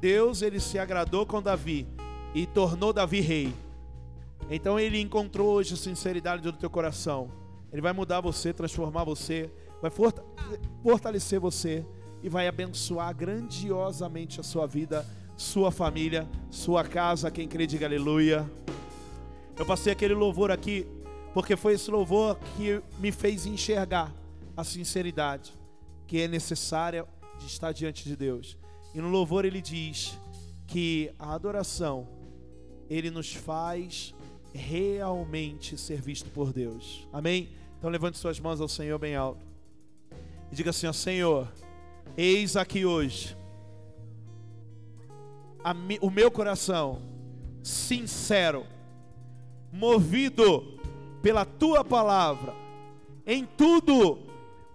Deus ele se agradou com Davi e tornou Davi rei. Então ele encontrou hoje a sinceridade do teu coração. Ele vai mudar você, transformar você, vai fortalecer você e vai abençoar grandiosamente a sua vida, sua família, sua casa. Quem crê, diga aleluia. Eu passei aquele louvor aqui, porque foi esse louvor que me fez enxergar a sinceridade que é necessária de estar diante de Deus. E no louvor ele diz que a adoração ele nos faz realmente ser visto por Deus. Amém? Então levante suas mãos ao Senhor bem alto. E diga assim: ó Senhor, eis aqui hoje o meu coração sincero, movido pela tua palavra. Em tudo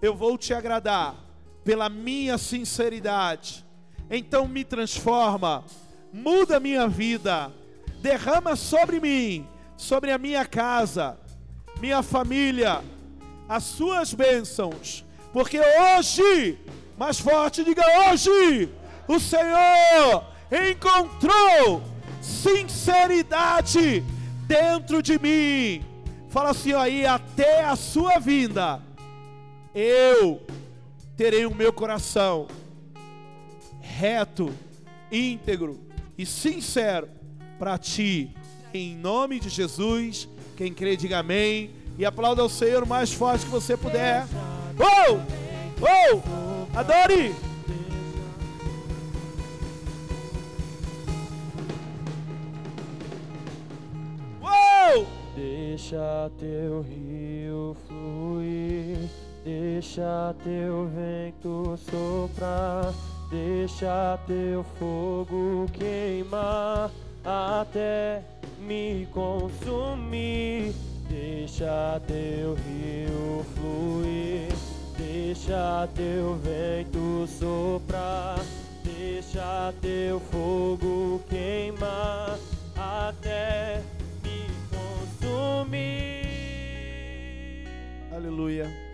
eu vou te agradar pela minha sinceridade. Então me transforma, muda minha vida, derrama sobre mim, sobre a minha casa, minha família, as suas bênçãos, porque hoje, mais forte, diga hoje, o Senhor encontrou sinceridade dentro de mim. Fala assim aí, até a sua vinda, eu terei o meu coração reto, íntegro e sincero para ti. Em nome de Jesus, quem crê, diga amém. E aplauda o Senhor mais forte que você puder. Oh! Oh! Adore! Uou! Deixa teu rio fluir, deixa teu vento soprar, deixa teu fogo queimar até me consumir. Deixa teu rio fluir, deixa teu vento soprar, deixa teu fogo queimar até me consumir. Aleluia.